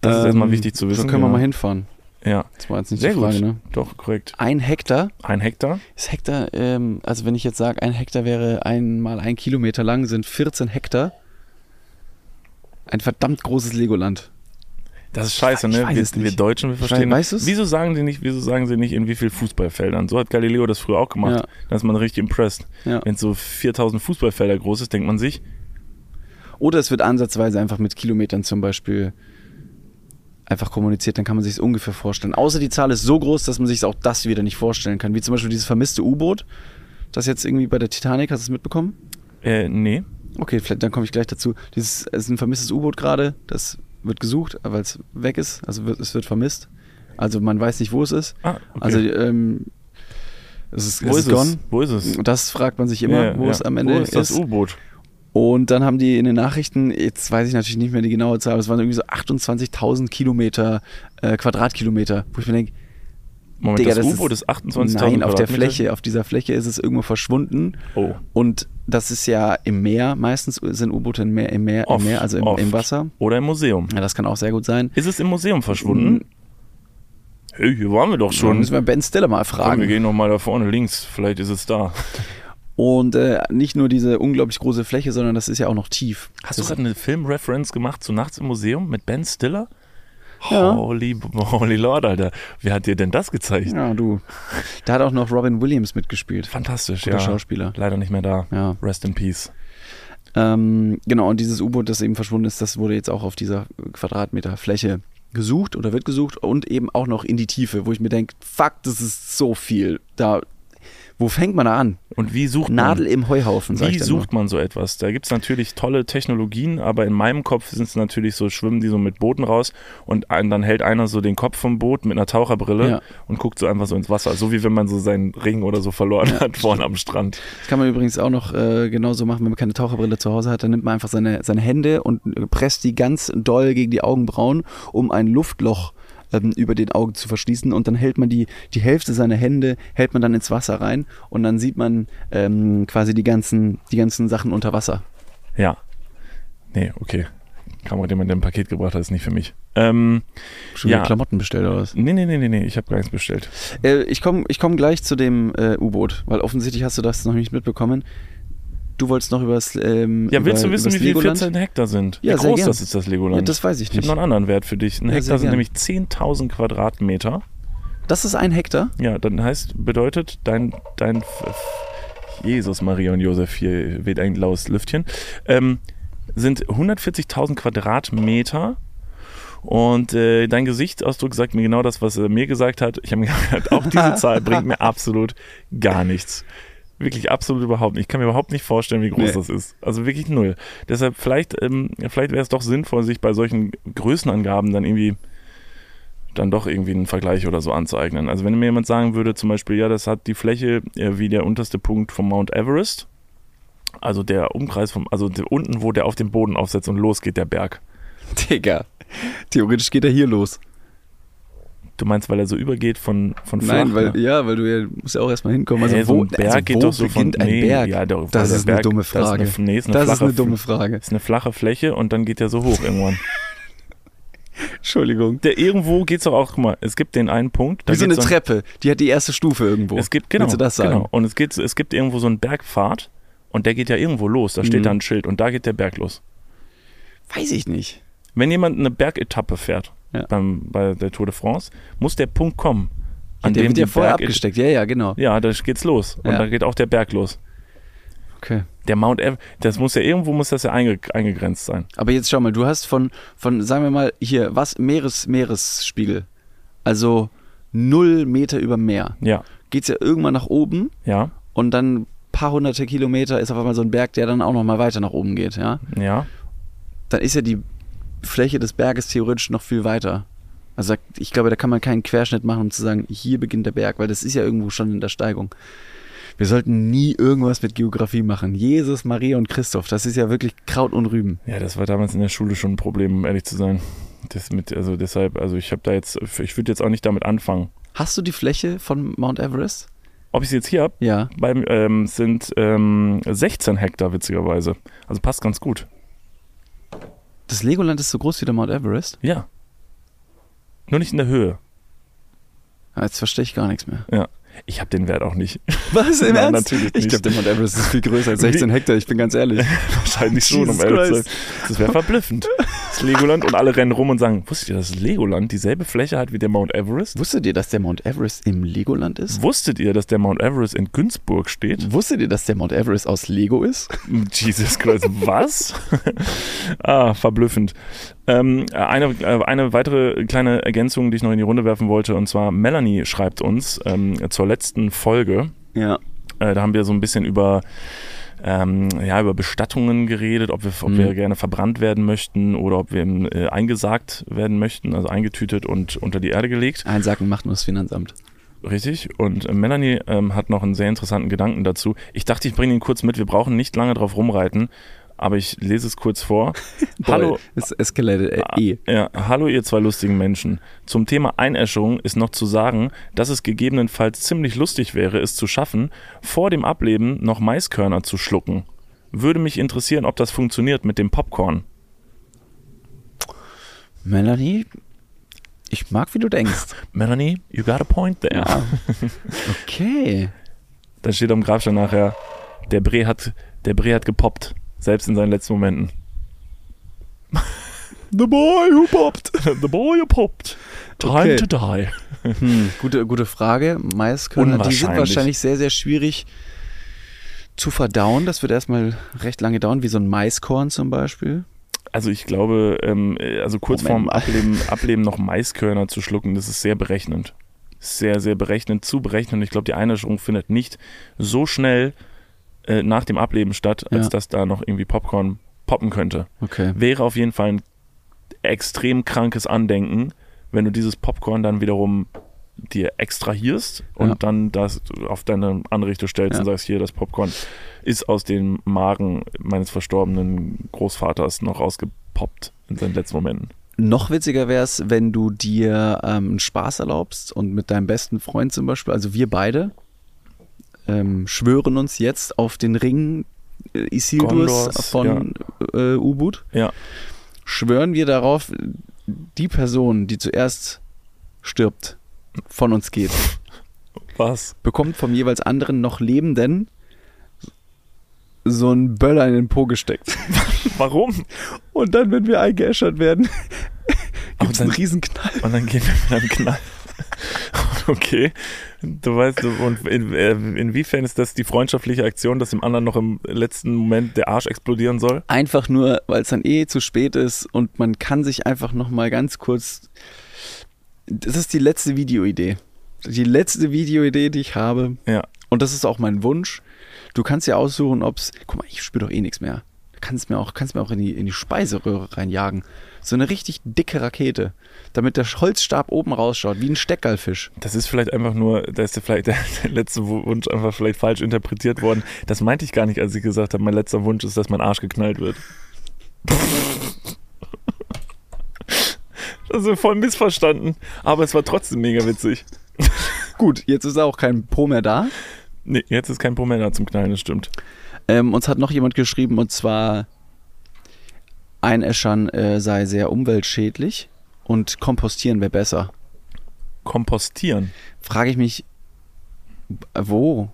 Das ist Ähm, erstmal wichtig zu wissen. So können wir ja. mal hinfahren. Ja, Das war jetzt nicht sehr die Frage, gut. ne? Doch, korrekt. Ein Hektar Ein Hektar? ist Hektar, ähm, also wenn ich jetzt sage, ein Hektar wäre einmal ein Kilometer lang, sind 14 Hektar. Ein verdammt großes Legoland. Das ist scheiße, ne? Wir, wir Deutschen, wir verstehen. weißt du's? Wieso sagen sie nicht, wieso sagen sie nicht in wie viel Fußballfeldern? So hat Galileo das früher auch gemacht. Ja. Da ist man richtig impressed. Ja. Wenn es so 4000 Fußballfelder groß ist, denkt man sich, Oder es wird ansatzweise einfach mit Kilometern zum Beispiel einfach kommuniziert, dann kann man sich es ungefähr vorstellen. Außer die Zahl ist so groß, dass man sich auch das wieder nicht vorstellen kann. Wie zum Beispiel dieses vermisste U-Boot, das jetzt irgendwie bei der Titanic, hast du es mitbekommen? äh, nee. Okay, vielleicht dann komme ich gleich dazu. Dieses es ist ein vermisstes U-Boot gerade, das wird gesucht, weil es weg ist. Also wird, es wird vermisst. Also man weiß nicht, wo es ist. Ah, okay. Also ähm, es ist, wo es ist ist gone. es? Wo ist es? Und das fragt man sich immer, Ja, wo ja. es am Ende Wo ist das U-Boot? Und dann haben die in den Nachrichten, jetzt weiß ich natürlich nicht mehr die genaue Zahl, aber es waren irgendwie so 28.000 Kilometer, äh, Quadratkilometer, wo ich mir denke, Moment, Digga, das das U-Boot ist- ist 28.000 nein, auf der? Fläche, auf dieser Fläche ist es irgendwo verschwunden. Oh. Und das ist ja im Meer, meistens sind U-Boote im Meer, im Meer, im, Oft, Meer also im, im Wasser. Oder im Museum. Ja, das kann auch sehr gut sein. Ist es im Museum verschwunden? Hey, hier waren wir doch Schon schon. müssen wir Ben Stiller mal Komm, wir fragen. gehen noch mal da vorne links. Vielleicht ist es da. Und äh, nicht nur diese unglaublich große Fläche, sondern das ist ja auch noch tief. Hast du das, gerade eine Filmreference gemacht zu Nachts im Museum mit Ben Stiller? Ja. Holy, holy Lord, Alter. Wer hat dir denn das gezeigt? Ja, du. Da hat auch noch Robin Williams mitgespielt. Fantastisch, Guter ja. Schauspieler. Leider nicht mehr da. Ja. Rest in Peace. Ähm, genau, und dieses U-Boot, das eben verschwunden ist, das wurde jetzt auch auf dieser Quadratmeter Fläche gesucht oder wird gesucht und eben auch noch in die Tiefe, wo ich mir denke, fuck, das ist so viel. Da, wo fängt man da an? Und wie sucht Nadel man? im Heuhaufen, sag Wie sucht man so etwas? Da gibt es natürlich tolle Technologien, aber in meinem Kopf sind es natürlich so, schwimmen die so mit Booten raus und dann hält einer so den Kopf vom Boot mit einer Taucherbrille Ja. und guckt so einfach so ins Wasser. So wie wenn man so seinen Ring oder so verloren hat vorne am Strand. Das kann man übrigens auch noch äh, genauso machen, wenn man keine Taucherbrille zu Hause hat. Dann nimmt man einfach seine, seine Hände und presst die ganz doll gegen die Augenbrauen, um ein Luftloch ähm, über den Augen zu verschließen. Und dann hält man die, die Hälfte seiner Hände, hält man dann ins Wasser rein und dann sieht man ähm, quasi die ganzen, die ganzen Sachen unter Wasser. Ja. Nee, okay. Kamera, den man ein Paket gebracht hat, ist nicht für mich. Ähm, Schon Ja. Klamotten bestellt oder was? nee, nee, nee, nee, nee, ich habe gar nichts bestellt. Äh, ich komme ich komm gleich zu dem äh, U-Boot, weil offensichtlich hast du das noch nicht mitbekommen. Du wolltest noch über das ähm, Ja, willst über, du wissen, wie viel Legoland? 14 Hektar sind? Ja, wie sehr groß das ist, das Legoland? Ja, das weiß ich ich habe nicht. noch einen anderen Wert für dich. Ein Ja, Hektar sind nämlich 10.000 Quadratmeter. Das ist ein Hektar? Ja, dann heißt, bedeutet, dein, dein, Jesus, Maria und Josef, hier weht ein blaues Lüftchen, ähm, sind 140.000 Quadratmeter. Und äh, dein Gesichtsausdruck sagt mir genau das, was er mir gesagt hat. Ich habe mir gedacht, auch diese Zahl bringt mir absolut gar nichts. Wirklich absolut überhaupt nicht. Ich kann mir überhaupt nicht vorstellen, wie groß Nee. das ist. Also wirklich null. Deshalb vielleicht, ähm, vielleicht wäre es doch sinnvoll, sich bei solchen Größenangaben dann irgendwie dann doch irgendwie einen Vergleich oder so anzueignen. Also wenn mir jemand sagen würde, zum Beispiel, ja, das hat die Fläche äh, wie der unterste Punkt vom Mount Everest, also der Umkreis vom, also der, unten, wo der auf den Boden aufsetzt und losgeht, der Berg. Digga. Theoretisch geht er hier los. Du meinst, weil er so übergeht von, von flach? Nein, weil, ne? ja, weil du ja, musst ja auch erstmal hinkommen. Also so wo, ein Berg also geht wo doch so von ein nee, Berg? Ja, der, das ist Berg, eine dumme Frage. Das ist eine, nee, ist eine Das flache, ist eine dumme Frage. ist eine flache Fläche und dann geht der so hoch irgendwann. Entschuldigung. Der irgendwo geht's doch auch, guck mal, es gibt den einen Punkt. Wie so eine geht's ein- Treppe. Die hat die erste Stufe irgendwo. Es gibt, genau, Willst du das sagen? genau. Und es gibt, es gibt irgendwo so einen Bergpfad und der geht ja irgendwo los. Da steht Mhm. da ein Schild und da geht der Berg los. Weiß ich nicht. Wenn jemand eine Bergetappe fährt Ja. beim, bei der Tour de France, muss der Punkt kommen, an der dem wird ja vorher Berg abgesteckt. Ja, ja, genau. Ja, da geht's los. Und Ja. da geht auch der Berg los. Okay. Der Mount Everest, das muss ja irgendwo muss das ja einge, eingegrenzt sein. Aber jetzt schau mal, du hast von, von sagen wir mal, hier, was? Meeres, Meeresspiegel. Also null Meter über Meer. Ja, Geht's ja irgendwann nach oben ja. und dann ein paar hunderte Kilometer ist auf einmal so ein Berg, der dann auch noch mal weiter nach oben geht, ja, Ja. dann ist ja die Fläche des Berges theoretisch noch viel weiter. Also ich glaube, da kann man keinen Querschnitt machen, um zu sagen, hier beginnt der Berg, weil das ist ja irgendwo schon in der Steigung. Wir sollten nie irgendwas mit Geografie machen. Jesus, Maria und Christoph, das ist ja wirklich Kraut und Rüben. Ja, das war damals in der Schule schon ein Problem, um ehrlich zu sein. Das mit, also deshalb, also ich habe da jetzt, ich würde jetzt auch nicht damit anfangen. Hast du die Fläche von Mount Everest? Ob ich sie jetzt hier habe, Ja. beim ähm, sind ähm, 16 Hektar witzigerweise. Also passt ganz gut. Das Legoland ist so groß wie der Mount Everest? Ja. Nur nicht in der Höhe. Ja, Jetzt verstehe ich gar nichts mehr. Ja. Ich habe den Wert auch nicht. Was, im Nein, Ernst? natürlich Ich nicht. glaube, der Mount Everest ist viel größer als 16 Hektar, ich bin ganz ehrlich. Wahrscheinlich schon, um ehrlich zu sein. Das wäre verblüffend. Das Legoland und alle rennen rum und sagen, wusstet ihr, dass das Legoland dieselbe Fläche hat wie der Mount Everest? Wusstet ihr, dass der Mount Everest im Legoland ist? Wusstet ihr, dass der Mount Everest in Günzburg steht? Wusstet ihr, dass der Mount Everest aus Lego ist? Jesus Christ, was? ah, verblüffend. Ähm, eine, äh, eine weitere kleine Ergänzung, die ich noch in die Runde werfen wollte, und zwar Melanie schreibt uns ähm, zur letzten Folge. Ja. Äh, da haben wir so ein bisschen über, ähm, ja, über Bestattungen geredet, ob wir, ob Mhm. wir gerne verbrannt werden möchten oder ob wir äh, eingesagt werden möchten, also eingetütet und unter die Erde gelegt. Einsacken macht nur das Finanzamt. Richtig. Und äh, Melanie ähm, hat noch einen sehr interessanten Gedanken dazu. Ich dachte, ich bringe ihn kurz mit. Wir brauchen nicht lange drauf rumreiten, aber ich lese es kurz vor. Hallo. Boy, Es escalated äh, eh. Ja, hallo ihr zwei lustigen Menschen. Zum Thema Einäscherung ist noch zu sagen, dass es gegebenenfalls ziemlich lustig wäre, es zu schaffen, vor dem Ableben noch Maiskörner zu schlucken. Würde mich interessieren, ob das funktioniert mit dem Popcorn. Melanie, ich mag, wie du denkst. Melanie, you got a point there. Ja. Okay. Da steht am Grabstein nachher, der Bre hat, der Bre hat gepoppt, selbst in seinen letzten Momenten. The boy who popped. The boy who popped. Time Okay. to die. Hm, gute, gute Frage. Maiskörner, die sind wahrscheinlich sehr, sehr schwierig zu verdauen. Das wird erstmal recht lange dauern, wie so ein Maiskorn zum Beispiel. Also ich glaube, ähm, äh, also kurz Moment vorm. Ableben, Ableben noch Maiskörner zu schlucken, das ist sehr berechnend. Sehr, sehr berechnend, zu berechnend. Ich glaube, die Einäscherung findet nicht so schnell äh, nach dem Ableben statt, als Ja. dass da noch irgendwie Popcorn poppen könnte. Okay. Wäre auf jeden Fall ein extrem krankes Andenken, wenn du dieses Popcorn dann wiederum dir extrahierst und Ja. dann das auf deine Anrichte stellst Ja. und sagst, hier, das Popcorn ist aus dem Magen meines verstorbenen Großvaters noch rausgepoppt in seinen letzten Momenten. Noch witziger wäre es, wenn du dir ähm, einen Spaß erlaubst und mit deinem besten Freund zum Beispiel, also wir beide, ähm, schwören uns jetzt auf den Ring äh, Isildurs Gondors, von äh, Ubud. Ja. Schwören wir darauf, die Person, die zuerst stirbt, von uns geht, Was? bekommt vom jeweils anderen noch Lebenden so einen Böller in den Po gesteckt. Warum? Und dann, wenn wir eingeäschert werden, gibt es einen dann- Riesenknall. Und dann gehen wir mit einem Knall. Okay. Du weißt, und in, äh, inwiefern ist das die freundschaftliche Aktion, dass dem anderen noch im letzten Moment der Arsch explodieren soll? Einfach nur, weil es dann eh zu spät ist und man kann sich einfach noch mal ganz kurz. Das ist die letzte Videoidee. Die letzte Videoidee, die ich habe. Ja. Und das ist auch mein Wunsch. Du kannst ja aussuchen, ob es. Guck mal, ich spüre doch eh nichts mehr. Kannst mir auch, kannst mir auch in die, in die Speiseröhre reinjagen. So eine richtig dicke Rakete. Damit der Holzstab oben rausschaut, wie ein Steckerlfisch. Das ist vielleicht einfach nur, da ist vielleicht der, der letzte Wunsch einfach vielleicht falsch interpretiert worden. Das meinte ich gar nicht, als ich gesagt habe, mein letzter Wunsch ist, dass mein Arsch geknallt wird. Das ist voll missverstanden, aber es war trotzdem mega witzig. Gut, jetzt ist auch kein Po mehr da. Nee, jetzt ist kein Problem mehr da zum Knallen, das stimmt. Ähm, uns hat noch jemand geschrieben und zwar Einäschern äh, sei sehr umweltschädlich und kompostieren wäre besser. Kompostieren. Frage ich mich, wo?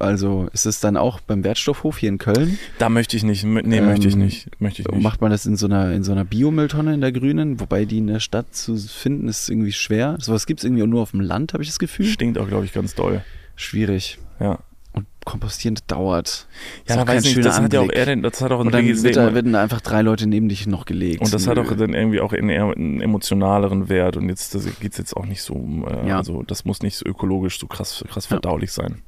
Also ist es dann auch beim Wertstoffhof hier in Köln? Da möchte ich nicht, nee, möchte ich Ähm, nicht, möchte ich nicht. Macht man das in so einer, in so einer Biomülltonne in der Grünen? Wobei die in der Stadt zu finden ist irgendwie schwer. Sowas gibt es irgendwie nur auf dem Land, habe ich das Gefühl. Stinkt auch, glaube ich, ganz doll. Schwierig. Ja. Kompostieren dauert. Ja, Ist da weiß ich nicht, das hat ja auch Anblick. eher den, das hat auch dann wird da, werden da einfach drei Leute neben dich noch gelegt. und das hat Nö. auch dann irgendwie auch einen, einen emotionaleren Wert und jetzt geht es jetzt auch nicht so um, äh, Ja. also das muss nicht so ökologisch so krass, krass Ja. verdaulich sein.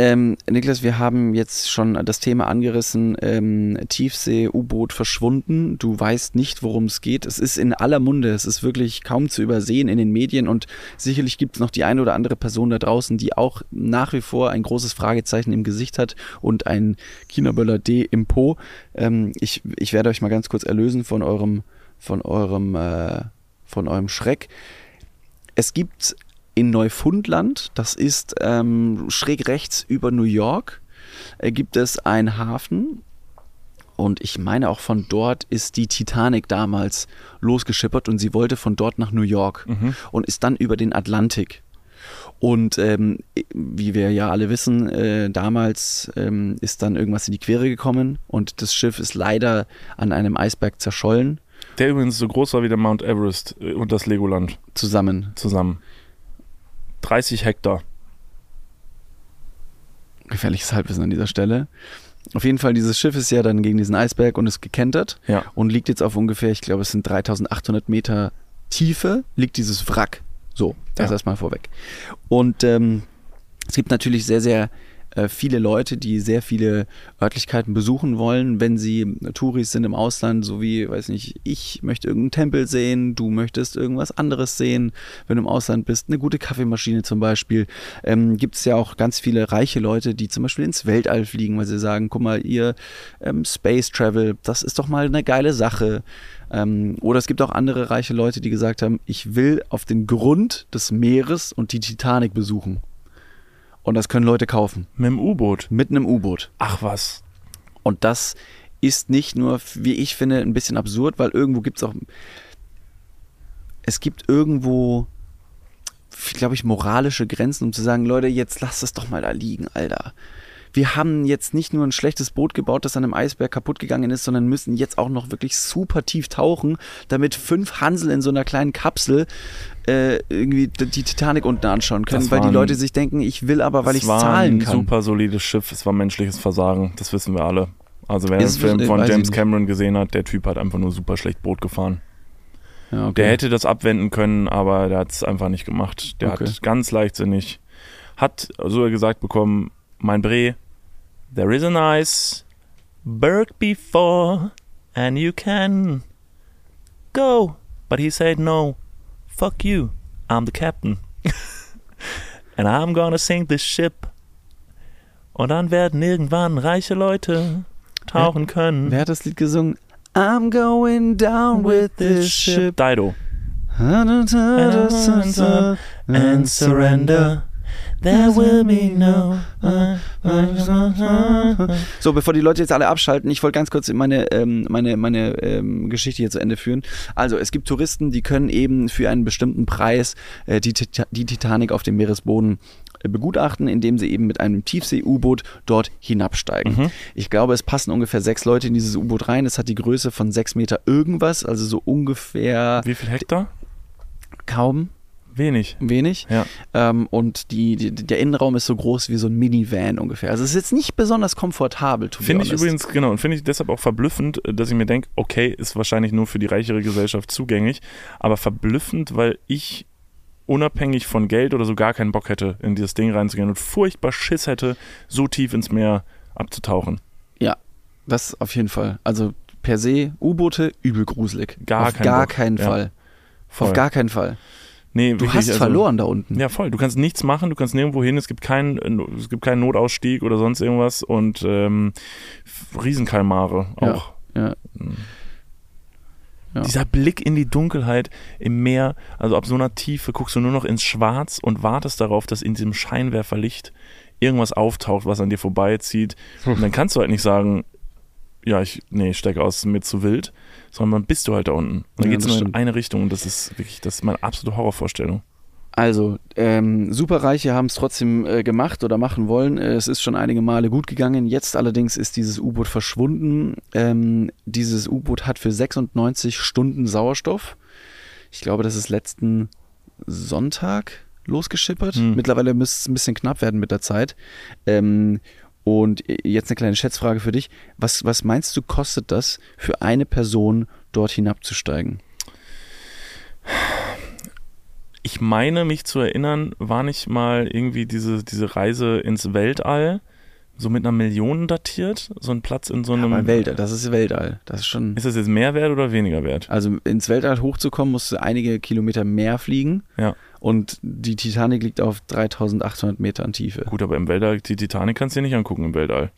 Ähm, Niklas, wir haben jetzt schon das Thema angerissen, ähm, Tiefsee-U-Boot verschwunden. Du weißt nicht, worum es geht. Es ist in aller Munde, es ist wirklich kaum zu übersehen in den Medien und sicherlich gibt es noch die eine oder andere Person da draußen, die auch nach wie vor ein großes Fragezeichen im Gesicht hat und ein Chinaböller D im Po. Ähm, ich, ich werde euch mal ganz kurz erlösen von eurem, von eurem, äh, von eurem Schreck. Es gibt in Neufundland, das ist ähm, schräg rechts über New York, äh, gibt es einen Hafen. Und ich meine auch von dort ist die Titanic damals losgeschippert und sie wollte von dort nach New York Mhm. und ist dann über den Atlantik. Und ähm, wie wir ja alle wissen, äh, damals ähm, ist dann irgendwas in die Quere gekommen und das Schiff ist leider an einem Eisberg zerschollen Der übrigens so groß war wie der Mount Everest äh, und das Legoland zusammen. zusammen. 30 Hektar. Gefährliches Halbwissen an dieser Stelle. Auf jeden Fall, dieses Schiff ist ja dann gegen diesen Eisberg und ist gekentert Ja. und liegt jetzt auf ungefähr, ich glaube, es sind 3800 Meter Tiefe, liegt dieses Wrack. So, das Ja. erstmal vorweg. Und ähm, es gibt natürlich sehr, sehr äh, viele Leute, die sehr viele Örtlichkeiten besuchen wollen, wenn sie Touris sind im Ausland, so wie, weiß nicht, ich möchte irgendeinen Tempel sehen, du möchtest irgendwas anderes sehen, wenn du im Ausland bist, eine gute Kaffeemaschine zum Beispiel. Ähm, Gibt es ja auch ganz viele reiche Leute, die zum Beispiel ins Weltall fliegen, weil sie sagen, guck mal, ihr ähm, Space Travel, das ist doch mal eine geile Sache. Ähm, oder es gibt auch andere reiche Leute, die gesagt haben, ich will auf den Grund des Meeres und die Titanic besuchen. Und das können Leute kaufen. Mit dem U-Boot. Mit einem U-Boot. Ach was. Und das ist nicht nur, wie ich finde, ein bisschen absurd, weil irgendwo gibt es auch. Es gibt irgendwo, glaube ich, moralische Grenzen, um zu sagen, Leute, jetzt lasst es doch mal da liegen, Alter. Wir haben jetzt nicht nur ein schlechtes Boot gebaut, das an einem Eisberg kaputt gegangen ist, sondern müssen jetzt auch noch wirklich super tief tauchen, damit fünf Hansel in so einer kleinen Kapsel äh, irgendwie die Titanic unten anschauen können, weil die Leute sich denken, ich will aber, weil ich es es war zahlen ein kann. super solides Schiff. Es war menschliches Versagen. Das wissen wir alle. Also wer den Film von James. Cameron gesehen hat, der Typ hat einfach nur super schlecht Boot gefahren. Ja, okay. Der hätte das abwenden können, aber der hat es einfach nicht gemacht. Der Okay. hat ganz leichtsinnig, hat so gesagt bekommen, mein Bre, there is a nice berg before and you can go. But he said no, fuck you, I'm the captain. and I'm gonna sink this ship. Und dann werden irgendwann reiche Leute tauchen können. Wer hat das Lied gesungen? I'm going down with this ship. Dido. And surrender. There will be no. So, bevor die Leute jetzt alle abschalten, ich wollte ganz kurz meine, ähm, meine, meine ähm, Geschichte hier zu Ende führen. Also, es gibt Touristen, die können eben für einen bestimmten Preis äh, die, die Titanic auf dem Meeresboden äh, begutachten, indem sie eben mit einem Tiefsee-U-Boot dort hinabsteigen. Mhm. Ich glaube, es passen ungefähr sechs Leute in dieses U-Boot rein. Es hat die Größe von sechs Meter irgendwas, also so ungefähr Wie viel Hektar? kaum Wenig. wenig. Ja. Ähm, und die, die, der Innenraum ist so groß wie so ein Minivan ungefähr. Also es ist jetzt nicht besonders komfortabel. Finde ich übrigens, genau, und finde ich deshalb auch verblüffend, äh, dass ich mir denke, okay, ist wahrscheinlich nur für die reichere Gesellschaft zugänglich, aber verblüffend, weil ich unabhängig von Geld oder so gar keinen Bock hätte, in dieses Ding reinzugehen und furchtbar Schiss hätte, so tief ins Meer abzutauchen. Das auf jeden Fall. Also per se, U-Boote, übel gruselig. Gar auf kein gar Bock. keinen Ja. Fall. Voll. Auf gar keinen Fall. Nee, Du wirklich, hast also- verloren da unten. Ja, voll. Du kannst nichts machen, du kannst nirgendwo hin, es gibt keinen, es gibt keinen Notausstieg oder sonst irgendwas und ähm, Riesenkalmare auch. Ja. Ja. Dieser Blick in die Dunkelheit im Meer, also ab so einer Tiefe guckst du nur noch ins Schwarz und wartest darauf, dass in diesem Scheinwerferlicht irgendwas auftaucht, was an dir vorbeizieht. Und dann kannst du halt nicht sagen, ja, ich, nee, ich steige aus, mir zu wild, sondern dann bist du halt da unten. Dann Ja, geht es nur in stimmt. eine Richtung und das ist wirklich, das ist meine absolute Horrorvorstellung. Also, ähm, Superreiche haben es trotzdem äh, gemacht oder machen wollen. Äh, es ist schon einige Male gut gegangen. Jetzt allerdings ist dieses U-Boot verschwunden. Ähm, dieses U-Boot hat für 96 Stunden Sauerstoff. Ich glaube, das ist letzten Sonntag losgeschippert. Hm. Mittlerweile müsste es ein bisschen knapp werden mit der Zeit. Ähm, und jetzt eine kleine Schätzfrage für dich. Was, was meinst du, kostet das für eine Person dort hinabzusteigen? ich meine mich zu erinnern, war nicht mal irgendwie diese, diese Reise ins Weltall so mit einer Million datiert? So ein Platz in so einem. Aber Weltall, das ist Weltall. Das ist schon. Ist das jetzt mehr wert oder weniger wert? Also ins Weltall hochzukommen, musst du einige Kilometer mehr fliegen. Ja. Und die Titanic liegt auf 3800 Metern Tiefe. Gut, aber im Weltall, die Titanic kannst du dir nicht angucken im Weltall.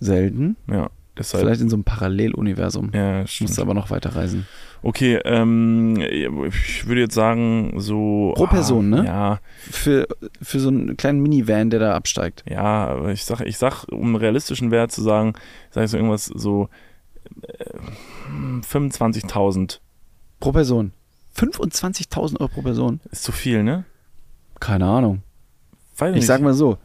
Selten. Ja. Deshalb, Vielleicht in so einem Paralleluniversum. ja, stimmt. Musst aber noch weiter reisen. Okay, ähm, ich würde jetzt sagen, so. Pro Person, ne? Ja, Für, für so einen kleinen Minivan, der da absteigt. ja, aber ich sag, ich sag, um einen realistischen Wert zu sagen, sag ich so irgendwas so äh, 25.000 Pro Person. 25.000 Euro pro Person? ist zu viel, ne? Keine Ahnung. Weiß Ich nicht. sag mal so,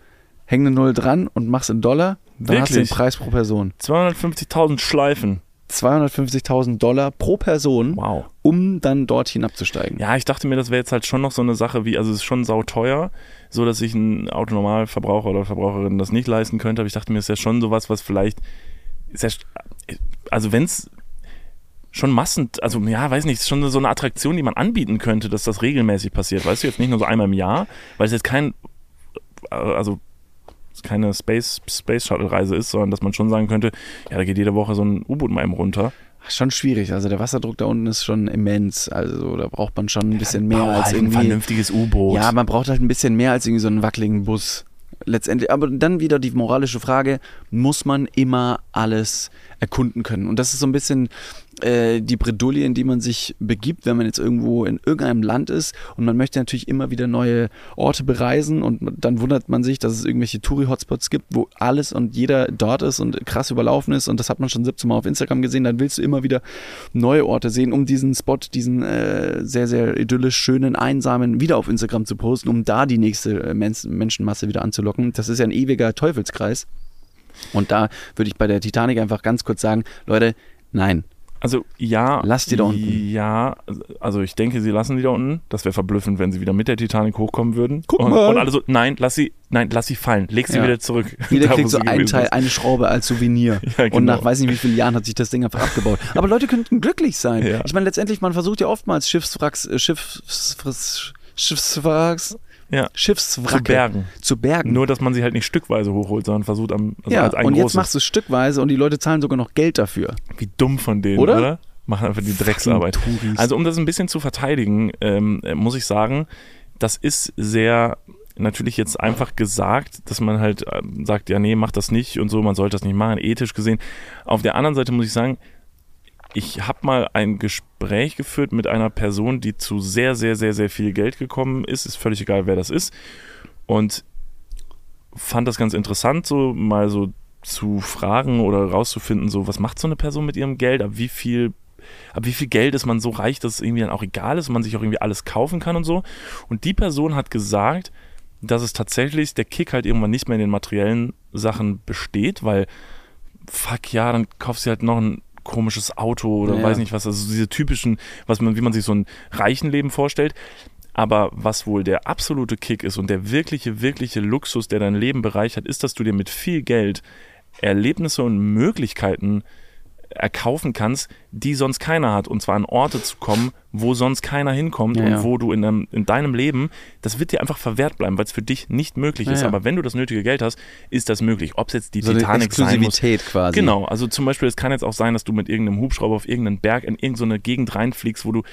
häng eine Null dran und mach's in Dollar, dann hast du den Wirklich? Preis pro Person. 250.000 Schleifen. 250.000 Dollar pro Person, Wow. um dann dort hinabzusteigen. Ja, ich dachte mir, das wäre jetzt halt schon noch so eine Sache wie, also es ist schon sauteuer, so dass sich ein Autonormalverbraucher oder Verbraucherin das nicht leisten könnte, aber ich dachte mir, es ist ja schon sowas, was vielleicht, ist ja, also wenn es schon massend, also ja, weiß nicht, es ist schon so eine Attraktion, die man anbieten könnte, dass das regelmäßig passiert, weißt du, jetzt nicht nur so einmal im Jahr, weil es jetzt kein, äh, also keine Space, Space Shuttle Reise ist, sondern dass man schon sagen könnte, ja, da geht jede Woche so ein U-Boot mal eben runter. Schon schwierig. Also der Wasserdruck da unten ist schon immens. Also da braucht man schon ein bisschen mehr als halt ein irgendwie. vernünftiges U-Boot. Ja, man braucht halt ein bisschen mehr als irgendwie so einen wackeligen Bus. Letztendlich, aber dann wieder die moralische Frage, muss man immer alles erkunden können? Und das ist so ein bisschen äh, die Bredouille, in die man sich begibt, wenn man jetzt irgendwo in irgendeinem Land ist und man möchte natürlich immer wieder neue Orte bereisen und dann wundert man sich, dass es irgendwelche Touri-Hotspots gibt, wo alles und jeder dort ist und krass überlaufen ist und das hat man schon 17 Mal auf Instagram gesehen, dann willst du immer wieder neue Orte sehen, um diesen Spot, diesen äh, sehr, sehr idyllisch schönen, einsamen wieder auf Instagram zu posten, um da die nächste äh, Men Menschenmasse wieder anzulocken. Das ist ja ein ewiger Teufelskreis. Und da würde ich bei der Titanic einfach ganz kurz sagen, Leute, nein, Also ja. Lass die da unten. Ja, also ich denke, sie lassen die da unten. Das wäre verblüffend, wenn sie wieder mit der Titanic hochkommen würden. Guck und, mal. und alle so, nein, lass sie, nein, lass sie fallen. Leg sie Ja. wieder zurück. jeder Da, kriegt so einen Teil, ist. eine Schraube als Souvenir. Ja, Und genau. nach weiß nicht wie vielen Jahren hat sich das Ding einfach abgebaut. Aber Leute könnten glücklich sein. Ja. Ich meine, letztendlich, man versucht ja oftmals Schiffswracks, äh, Schiffs, Schiffswracks, Ja, Schiffswracke zu bergen. zu bergen. Nur, dass man sie halt nicht stückweise hochholt, sondern versucht am, also ja, als ein und jetzt großes. machst du es stückweise und die Leute zahlen sogar noch Geld dafür. Wie dumm von denen, Oder? oder? Machen einfach die Drecksarbeit. Also um das ein bisschen zu verteidigen, ähm, äh, muss ich sagen, das ist sehr natürlich jetzt einfach gesagt, dass man halt ähm, sagt, ja nee, mach das nicht und so, man sollte das nicht machen, ethisch gesehen. Auf der anderen Seite muss ich sagen, ich habe mal ein Gespräch geführt mit einer Person, die zu sehr, sehr, sehr, sehr viel Geld gekommen ist. Ist völlig egal, wer das ist. Und fand das ganz interessant, so mal so zu fragen oder rauszufinden, so was macht so eine Person mit ihrem Geld, ab wie viel, ab wie viel Geld ist man so reich, dass es irgendwie dann auch egal ist und man sich auch irgendwie alles kaufen kann und so. Und die Person hat gesagt, dass es tatsächlich der Kick halt irgendwann nicht mehr in den materiellen Sachen besteht, weil fuck ja, dann kaufst du halt noch ein komisches Auto oder Ja. weiß nicht was, also diese typischen, was man, wie man sich so ein Reichenleben vorstellt. Aber was wohl der absolute Kick ist und der wirkliche, wirkliche Luxus, der dein Leben bereichert, ist, dass du dir mit viel Geld Erlebnisse und Möglichkeiten erkaufen kannst, die sonst keiner hat. Und zwar an Orte zu kommen, wo sonst keiner hinkommt Ja, und ja. wo du in, deinem, in deinem Leben, das wird dir einfach verwehrt bleiben, weil es für dich nicht möglich Ja, ist. Aber wenn du das nötige Geld hast, ist das möglich. Ob es jetzt die So eine Titanic sein muss. Exklusivität quasi. Genau, also zum Beispiel, es kann jetzt auch sein, dass du mit irgendeinem Hubschrauber auf irgendeinen Berg in irgendeine Gegend reinfliegst, wo du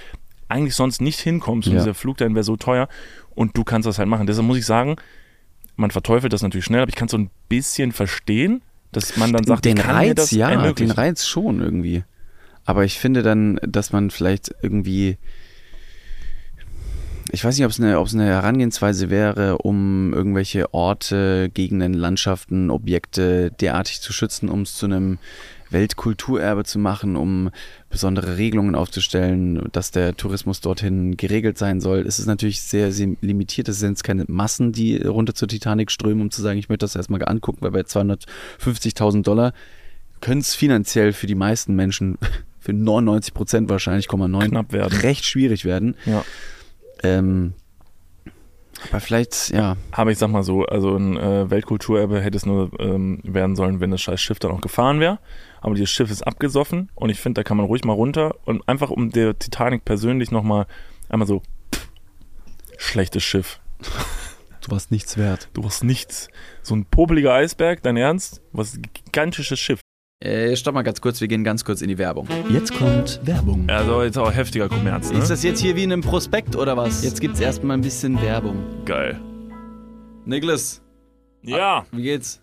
eigentlich sonst nicht hinkommst und dieser Flug dahin wäre so teuer und du kannst das halt machen. Deshalb muss ich sagen, man verteufelt das natürlich schnell, aber ich kann es so ein bisschen verstehen, dass man dann sagt, den Reiz, ja, den. Reiz schon irgendwie. Aber ich finde dann, dass man vielleicht irgendwie, ich weiß nicht, ob es eine, ob es eine Herangehensweise wäre, um irgendwelche Orte, Gegenden, Landschaften, Objekte derartig zu schützen, um es zu einem Weltkulturerbe zu machen, um besondere Regelungen aufzustellen, dass der Tourismus dorthin geregelt sein soll. Es ist natürlich sehr, sehr limitiert. Es sind jetzt keine Massen, die runter zur Titanic strömen, um zu sagen, ich möchte das erstmal angucken, weil bei 250.000 Dollar können es finanziell für die meisten Menschen, für 99 Prozent wahrscheinlich, 0,9, Knapp werden. recht schwierig werden. Ja. Ähm, aber vielleicht, ja, Aber ich sag mal so, also ein äh, Weltkulturerbe hätte es nur ähm, werden sollen, wenn das scheiß Schiff dann auch gefahren wäre. Aber dieses Schiff ist abgesoffen und ich finde, da kann man ruhig mal runter und einfach um der Titanic persönlich nochmal einmal so Schlechtes Schiff. Du warst nichts wert. Du warst nichts. So ein popeliger Eisberg, dein Ernst? Was ein gigantisches Schiff. Äh, stopp mal ganz kurz, wir gehen ganz kurz in die Werbung. Jetzt kommt Werbung. Also jetzt auch heftiger Kommerz, ne? Ist das jetzt hier wie in einem Prospekt oder was? Jetzt gibt's erstmal ein bisschen Werbung. geil. Niklas, Ja, wie geht's?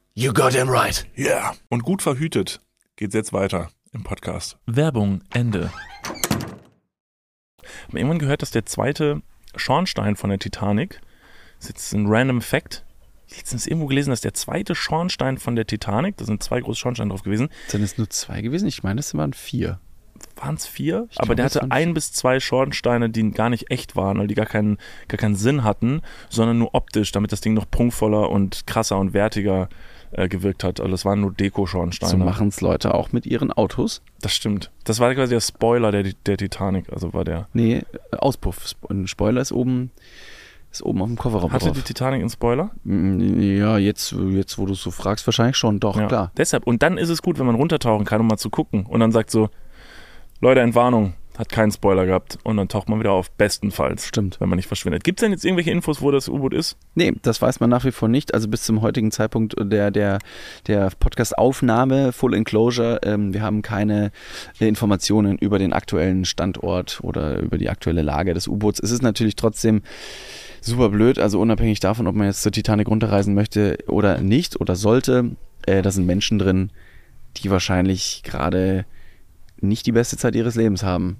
You got him right. Ja. Yeah. Und gut verhütet geht's jetzt weiter im Podcast. Werbung, Ende. Hab irgendwann gehört, dass der zweite Schornstein von der Titanic, das ist jetzt ein random Fact, ich habe letztens irgendwo gelesen, dass der zweite Schornstein von der Titanic, da sind zwei große Schornsteine drauf gewesen, Sind es nur zwei gewesen? Ich meine, es waren vier. waren es vier, Ich aber der hatte ein vier. bis zwei Schornsteine, die gar nicht echt waren, weil die gar keinen, gar keinen Sinn hatten, sondern nur optisch, damit das Ding noch prunkvoller und krasser und wertiger äh, gewirkt hat. Also das waren nur Deko-Schornsteine. So machen es Leute auch mit ihren Autos. Das stimmt. Das war quasi der Spoiler der, der Titanic, also war der. Nee, äh, Auspuff. Sp- Ein Spoiler ist oben, ist oben auf dem Kofferraum Hatte die drauf. Titanic einen Spoiler? Mm, Ja, jetzt, jetzt wo du es so fragst, wahrscheinlich schon. Doch, ja. klar. Deshalb. Und dann ist es gut, wenn man runtertauchen kann, um mal zu gucken. Und dann sagt so, Leute, Entwarnung, hat keinen Spoiler gehabt. Und dann taucht man wieder auf, bestenfalls. Stimmt. Wenn man nicht verschwindet. Gibt es denn jetzt irgendwelche Infos, wo das U-Boot ist? Nee, das weiß man nach wie vor nicht. Also bis zum heutigen Zeitpunkt der, der, der Podcast-Aufnahme, Full Enclosure, ähm, wir haben keine äh, Informationen über den aktuellen Standort oder über die aktuelle Lage des U-Boots. Es ist natürlich trotzdem super blöd, also unabhängig davon, ob man jetzt zur Titanic runterreisen möchte oder nicht oder sollte, äh, da sind Menschen drin, die wahrscheinlich gerade nicht die beste Zeit ihres Lebens haben.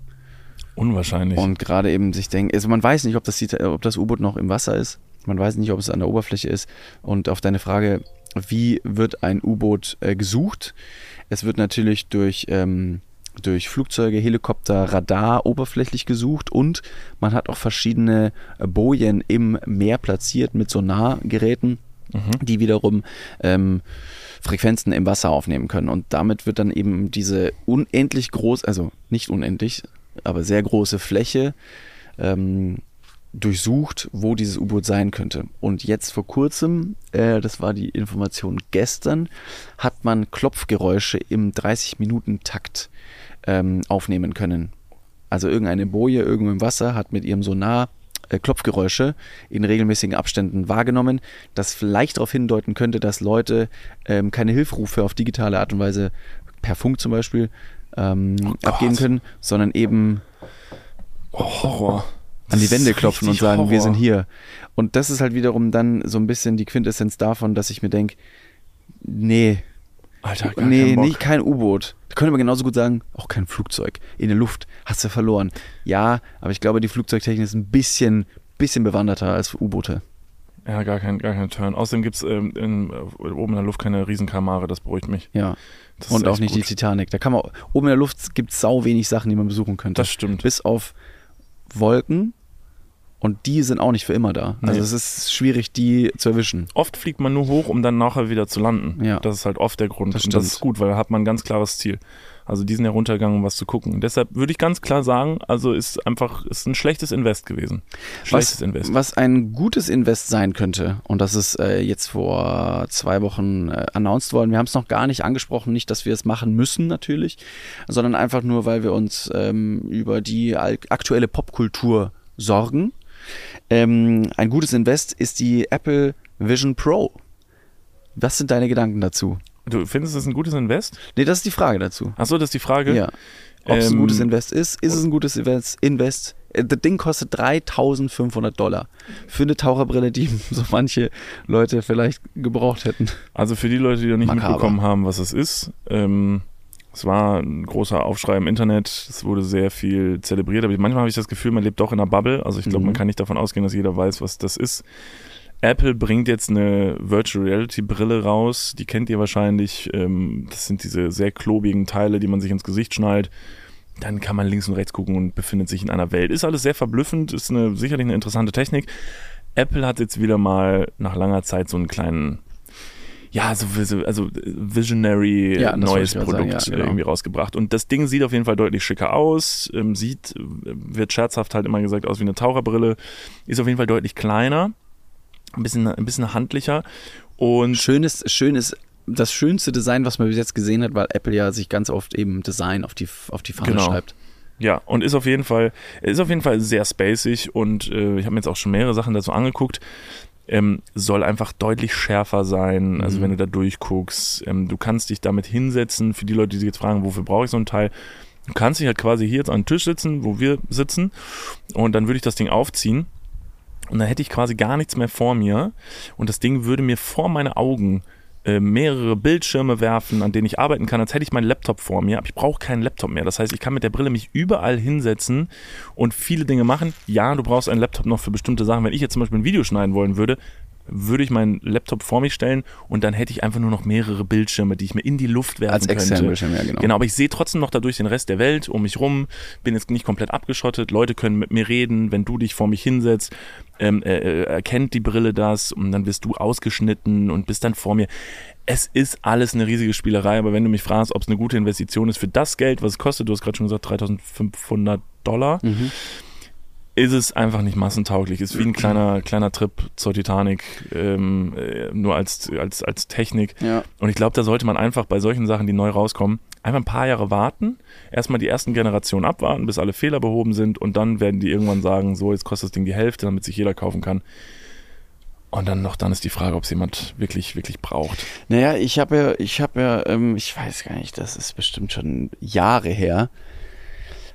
Unwahrscheinlich. Und gerade eben sich denken, also man weiß nicht, ob das, ob das U-Boot noch im Wasser ist. Man weiß nicht, ob es an der Oberfläche ist. Und auf deine Frage, wie wird ein U-Boot äh, gesucht? Es wird natürlich durch, ähm, durch Flugzeuge, Helikopter, Radar oberflächlich gesucht und man hat auch verschiedene äh, Bojen im Meer platziert mit Sonargeräten, Mhm. die wiederum ähm, Frequenzen im Wasser aufnehmen können. Und damit wird dann eben diese unendlich groß, also nicht unendlich, aber sehr große Fläche ähm, durchsucht, wo dieses U-Boot sein könnte. Und jetzt vor kurzem, äh, das war die Information gestern, hat man Klopfgeräusche im 30-Minuten-Takt ähm, aufnehmen können. Also irgendeine Boje irgendwo im Wasser hat mit ihrem Sonar äh, Klopfgeräusche in regelmäßigen Abständen wahrgenommen, das vielleicht darauf hindeuten könnte, dass Leute ähm, keine Hilfrufe auf digitale Art und Weise per Funk zum Beispiel ähm, Gott. abgeben können, sondern eben Oh, Horror. an die Wände klopfen und sagen, wir Horror. sind hier. Und das ist halt wiederum dann so ein bisschen die Quintessenz davon, dass ich mir denke, nee, Alter, gar nee, nicht kein U-Boot. Da könnte man genauso gut sagen, auch kein Flugzeug. In der Luft hast du verloren. Ja, aber ich glaube, die Flugzeugtechnik ist ein bisschen, bisschen bewanderter als U-Boote. Ja, gar kein, gar kein Turn. Außerdem gibt es ähm, äh, oben in der Luft keine Riesenkamare, das beruhigt mich. Ja. Das Und auch nicht die gut. Titanic. Da kann man, oben in der Luft gibt es sau wenig Sachen, die man besuchen könnte. Das stimmt. Bis auf Wolken. Und die sind auch nicht für immer da. Also Nee. es ist schwierig, die zu erwischen. Oft fliegt man nur hoch, um dann nachher wieder zu landen. Ja. Das ist halt oft der Grund. Das Und das ist gut, weil da hat man ein ganz klares Ziel. Also die sind ja runtergegangen, um was zu gucken. Und deshalb würde ich ganz klar sagen, also ist einfach, ist ein schlechtes Invest gewesen. Schlechtes was, Invest. Was ein gutes Invest sein könnte, und das ist äh, jetzt vor zwei Wochen äh, announced worden. Wir haben es noch gar nicht angesprochen, nicht, dass wir es machen müssen natürlich, sondern einfach nur, weil wir uns ähm, über die aktuelle Popkultur sorgen. Ähm, ein gutes Invest ist die Apple Vision Pro. Was sind deine Gedanken dazu? Du findest es ein gutes Invest? Nee, das ist die Frage dazu. Achso, das ist die Frage. Ja. Ob es ein Ähm, gutes Invest ist, ist es ein gutes Invest. Äh, Das Ding kostet 3500 Dollar. Für eine Taucherbrille, die so manche Leute vielleicht gebraucht hätten. Also für die Leute, die noch nicht Makaber. mitbekommen haben, was es ist, ähm, es war ein großer Aufschrei im Internet, es wurde sehr viel zelebriert, aber manchmal habe ich das Gefühl, man lebt doch in einer Bubble. Also ich glaube, Mhm. man kann nicht davon ausgehen, dass jeder weiß, was das ist. Apple bringt jetzt eine Virtual Reality Brille raus, die kennt ihr wahrscheinlich. Ähm, das sind diese sehr klobigen Teile, die man sich ins Gesicht schnallt. Dann kann man links und rechts gucken und befindet sich in einer Welt. Ist alles sehr verblüffend, ist eine, sicherlich eine interessante Technik. Apple hat jetzt wieder mal nach langer Zeit so einen kleinen, ja, so, so- also Visionary Ja, neues Produkt sagen, ja, genau. irgendwie rausgebracht. Und das Ding sieht auf jeden Fall deutlich schicker aus, ähm, sieht, äh, wird scherzhaft halt immer gesagt, aus wie eine Taucherbrille, ist auf jeden Fall deutlich kleiner, ein bisschen, ein bisschen handlicher. Und Schönes, schönes, das schönste Design, was man bis jetzt gesehen hat, weil Apple ja sich ganz oft eben Design auf die, auf die Fahne Genau. schreibt. Ja, und ist auf jeden Fall, ist auf jeden Fall sehr spacig und äh, ich habe mir jetzt auch schon mehrere Sachen dazu angeguckt. Ähm, soll einfach deutlich schärfer sein, also Mhm. wenn du da durchguckst. Ähm, du kannst dich damit hinsetzen, für die Leute, die sich jetzt fragen, wofür brauche ich so ein Teil. Du kannst dich halt quasi hier jetzt an den Tisch sitzen, wo wir sitzen und dann würde ich das Ding aufziehen und dann hätte ich quasi gar nichts mehr vor mir und das Ding würde mir vor meine Augen äh, mehrere Bildschirme werfen, an denen ich arbeiten kann, als hätte ich meinen Laptop vor mir, aber ich brauche keinen Laptop mehr. Das heißt, ich kann mit der Brille mich überall hinsetzen und viele Dinge machen. Ja, du brauchst einen Laptop noch für bestimmte Sachen. Wenn ich jetzt zum Beispiel ein Video schneiden wollen würde, würde ich meinen Laptop vor mich stellen und dann hätte ich einfach nur noch mehrere Bildschirme, die ich mir in die Luft werfen Als könnte. externen Bildschirm, ja, genau. Genau, aber ich sehe trotzdem noch dadurch den Rest der Welt um mich rum, bin jetzt nicht komplett abgeschottet, Leute können mit mir reden, wenn du dich vor mich hinsetzt, ähm, äh, äh, erkennt die Brille das und dann bist du ausgeschnitten und bist dann vor mir. Es ist alles eine riesige Spielerei, aber wenn du mich fragst, ob es eine gute Investition ist für das Geld, was es kostet, du hast gerade schon gesagt 3500 Dollar, Mhm. Ist es einfach nicht massentauglich. Ist wie ein kleiner, kleiner Trip zur Titanic, ähm, äh, nur als, als, als Technik. Ja. Und ich glaube, da sollte man einfach bei solchen Sachen, die neu rauskommen, einfach ein paar Jahre warten, erstmal die ersten Generationen abwarten, bis alle Fehler behoben sind und dann werden die irgendwann sagen, so, jetzt kostet das Ding die Hälfte, damit sich jeder kaufen kann. Und dann noch, dann ist die Frage, ob es jemand wirklich, wirklich braucht. Naja, ich habe ja, ich habe ja, ähm, ich weiß gar nicht, das ist bestimmt schon Jahre her,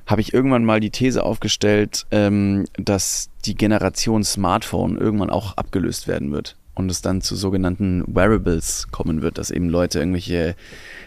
habe ich irgendwann mal die These aufgestellt, ähm, dass die Generation Smartphone irgendwann auch abgelöst werden wird und es dann zu sogenannten Wearables kommen wird, dass eben Leute irgendwelche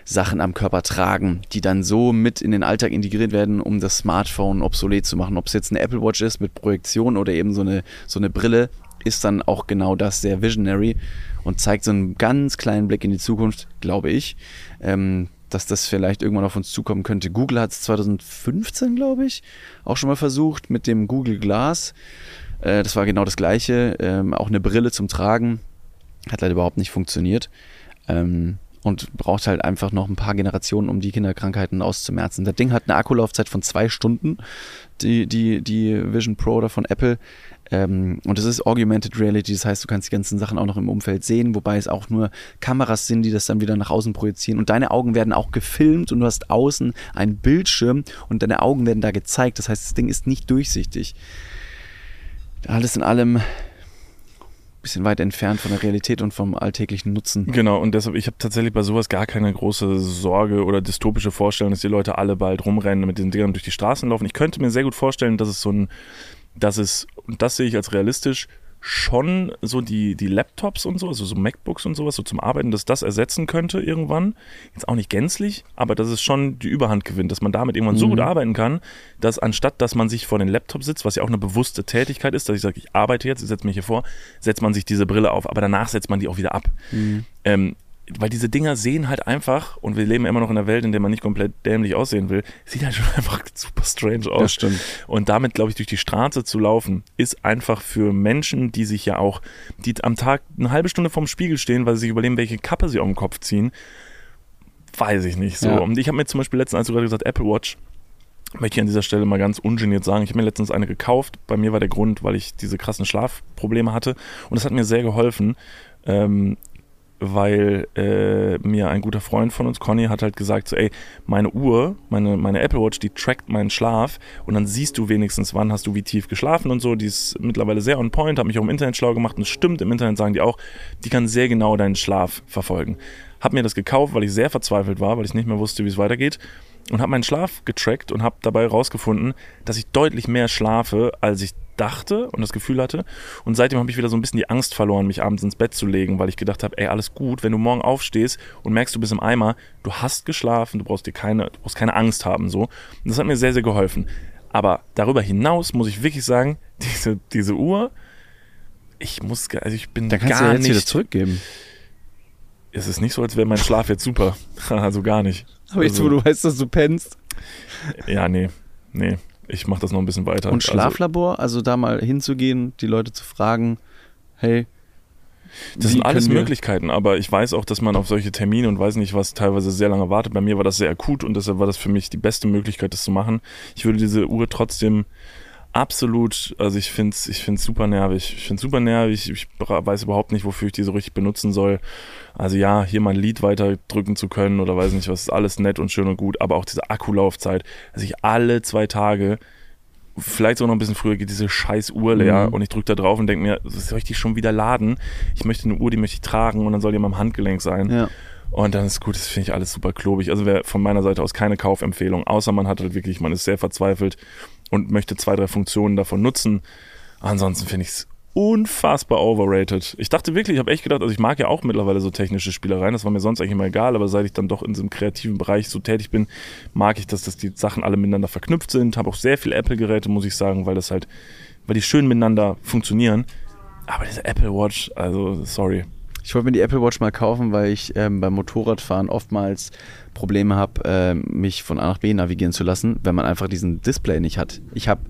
Sachen am Körper tragen, die dann so mit in den Alltag integriert werden, um das Smartphone obsolet zu machen. Ob es jetzt eine Apple Watch ist mit Projektion oder eben so eine, so eine Brille, ist dann auch genau das sehr visionary und zeigt so einen ganz kleinen Blick in die Zukunft, glaube ich, ähm, dass das vielleicht irgendwann auf uns zukommen könnte. Google hat es 2015, glaube ich, auch schon mal versucht mit dem Google Glass. Äh, das war genau das gleiche, ähm, auch eine Brille zum Tragen, hat leider überhaupt nicht funktioniert. Ähm, und braucht halt einfach noch ein paar Generationen, um die Kinderkrankheiten auszumerzen. Das Ding hat eine Akkulaufzeit von zwei Stunden, die, die, die Vision Pro oder von Apple. Ähm, und es ist Augmented Reality, das heißt, du kannst die ganzen Sachen auch noch im Umfeld sehen, wobei es auch nur Kameras sind, die das dann wieder nach außen projizieren. Und deine Augen werden auch gefilmt und du hast außen einen Bildschirm und deine Augen werden da gezeigt. Das heißt, das Ding ist nicht durchsichtig. Alles in allem bisschen weit entfernt von der Realität und vom alltäglichen Nutzen. Genau, und deshalb, ich habe tatsächlich bei sowas gar keine große Sorge oder dystopische Vorstellung, dass die Leute alle bald rumrennen und mit den Dingern durch die Straßen laufen. Ich könnte mir sehr gut vorstellen, dass es so ein, dass es, und das sehe ich als realistisch, schon so die, die Laptops und so, also so MacBooks und sowas, so zum Arbeiten, dass das ersetzen könnte irgendwann. Jetzt auch nicht gänzlich, aber dass es schon die Überhand gewinnt, dass man damit irgendwann so Mhm. gut arbeiten kann, dass anstatt, dass man sich vor den Laptop sitzt, was ja auch eine bewusste Tätigkeit ist, dass ich sage, ich arbeite jetzt, ich setze mich hier vor, setzt man sich diese Brille auf, aber danach setzt man die auch wieder ab. Mhm. Ähm, weil diese Dinger sehen halt einfach, und wir leben immer noch in einer Welt, in der man nicht komplett dämlich aussehen will, sieht halt schon einfach super strange aus. Das stimmt. Und damit, glaube ich, durch die Straße zu laufen, ist einfach für Menschen, die sich ja auch, die am Tag eine halbe Stunde vorm Spiegel stehen, weil sie sich überlegen, welche Kappe sie auf den Kopf ziehen, weiß ich nicht so. Ja. Und ich habe mir zum Beispiel letztens, als du gerade gesagt Apple Watch, möchte ich an dieser Stelle mal ganz ungeniert sagen, ich habe mir letztens eine gekauft. Bei mir war der Grund, weil ich diese krassen Schlafprobleme hatte. Und das hat mir sehr geholfen. Ähm, weil äh, mir ein guter Freund von uns, Conny, hat halt gesagt, so, ey, meine Uhr, meine, meine Apple Watch, die trackt meinen Schlaf und dann siehst du wenigstens, wann hast du wie tief geschlafen und so. Die ist mittlerweile sehr on point, habe mich auch im Internet schlau gemacht und es stimmt, im Internet sagen die auch, die kann sehr genau deinen Schlaf verfolgen. Hab mir das gekauft, weil ich sehr verzweifelt war, weil ich nicht mehr wusste, wie es weitergeht und habe meinen Schlaf getrackt und habe dabei rausgefunden, dass ich deutlich mehr schlafe, als ich dachte und das Gefühl hatte. Und seitdem habe ich wieder so ein bisschen die Angst verloren, mich abends ins Bett zu legen, weil ich gedacht habe, ey, alles gut, wenn du morgen aufstehst und merkst, du bist im Eimer, du hast geschlafen, du brauchst dir keine, du brauchst keine Angst haben. So. Und das hat mir sehr, sehr geholfen. Aber darüber hinaus muss ich wirklich sagen, diese, diese Uhr, ich muss, also ich bin Da kannst gar du ja jetzt nicht. wieder zurückgeben. Es ist nicht so, als wäre mein Schlaf jetzt super. also gar nicht. Aber jetzt, also, wo du weißt, dass du pennst. Ja, nee, nee. Ich mache das noch ein bisschen weiter. Und Also, Schlaflabor, also da mal hinzugehen, die Leute zu fragen, hey, Das sind alles Möglichkeiten, aber ich weiß auch, dass man auf solche Termine und weiß nicht was teilweise sehr lange wartet. Bei mir war das sehr akut und deshalb war das für mich die beste Möglichkeit, das zu machen. Ich würde diese Uhr trotzdem absolut, also ich finde es ich find's super nervig. Ich finde es super nervig. Ich weiß überhaupt nicht, wofür ich die so richtig benutzen soll. Also ja, hier mein Lied weiterdrücken zu können oder weiß nicht was, ist alles nett und schön und gut, aber auch diese Akkulaufzeit, dass ich alle zwei Tage vielleicht sogar noch ein bisschen früher geht diese scheiß Uhr leer Mhm. und ich drücke da drauf und denke mir, soll ich die schon wieder laden? Ich möchte eine Uhr, die möchte ich tragen und dann soll die in meinem Handgelenk sein. ja. Und dann ist gut, das finde ich alles super klobig. Also wäre von meiner Seite aus keine Kaufempfehlung, außer man hat halt wirklich, man ist sehr verzweifelt und möchte zwei, drei Funktionen davon nutzen. Ansonsten finde ich es unfassbar overrated. Ich dachte wirklich, ich habe echt gedacht, also ich mag ja auch mittlerweile so technische Spielereien, das war mir sonst eigentlich immer egal, aber seit ich dann doch in diesem kreativen Bereich so tätig bin, mag ich, dass, dass die Sachen alle miteinander verknüpft sind. Habe auch sehr viele Apple-Geräte, muss ich sagen, weil das halt, weil die schön miteinander funktionieren. Aber diese Apple Watch, also sorry. Ich wollte mir die Apple Watch mal kaufen, weil ich ähm, beim Motorradfahren oftmals Probleme habe, ähm, mich von A nach B navigieren zu lassen, wenn man einfach diesen Display nicht hat. Ich habe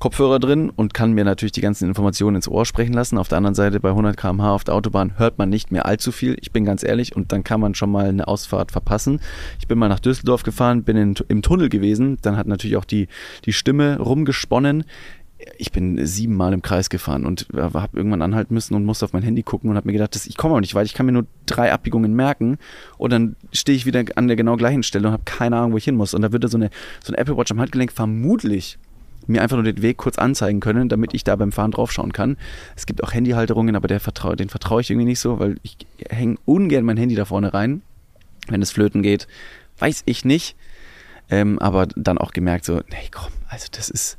Kopfhörer drin und kann mir natürlich die ganzen Informationen ins Ohr sprechen lassen. Auf der anderen Seite bei 100 km/h auf der Autobahn hört man nicht mehr allzu viel. Ich bin ganz ehrlich und dann kann man schon mal eine Ausfahrt verpassen. Ich bin mal nach Düsseldorf gefahren, bin in, im Tunnel gewesen. Dann hat natürlich auch die, die Stimme rumgesponnen ich bin siebenmal im Kreis gefahren und habe irgendwann anhalten müssen und musste auf mein Handy gucken und habe mir gedacht, das, ich komme auch nicht weit, ich kann mir nur drei Abbiegungen merken und dann stehe ich wieder an der genau gleichen Stelle und habe keine Ahnung, wo ich hin muss. Und da würde so eine, so eine Apple Watch am Handgelenk vermutlich mir einfach nur den Weg kurz anzeigen können, damit ich da beim Fahren draufschauen kann. Es gibt auch Handyhalterungen, aber der vertrau, den vertraue ich irgendwie nicht so, weil ich hänge ungern mein Handy da vorne rein, wenn es flöten geht. Weiß ich nicht. Ähm, aber dann auch gemerkt, so, nee, komm, also das ist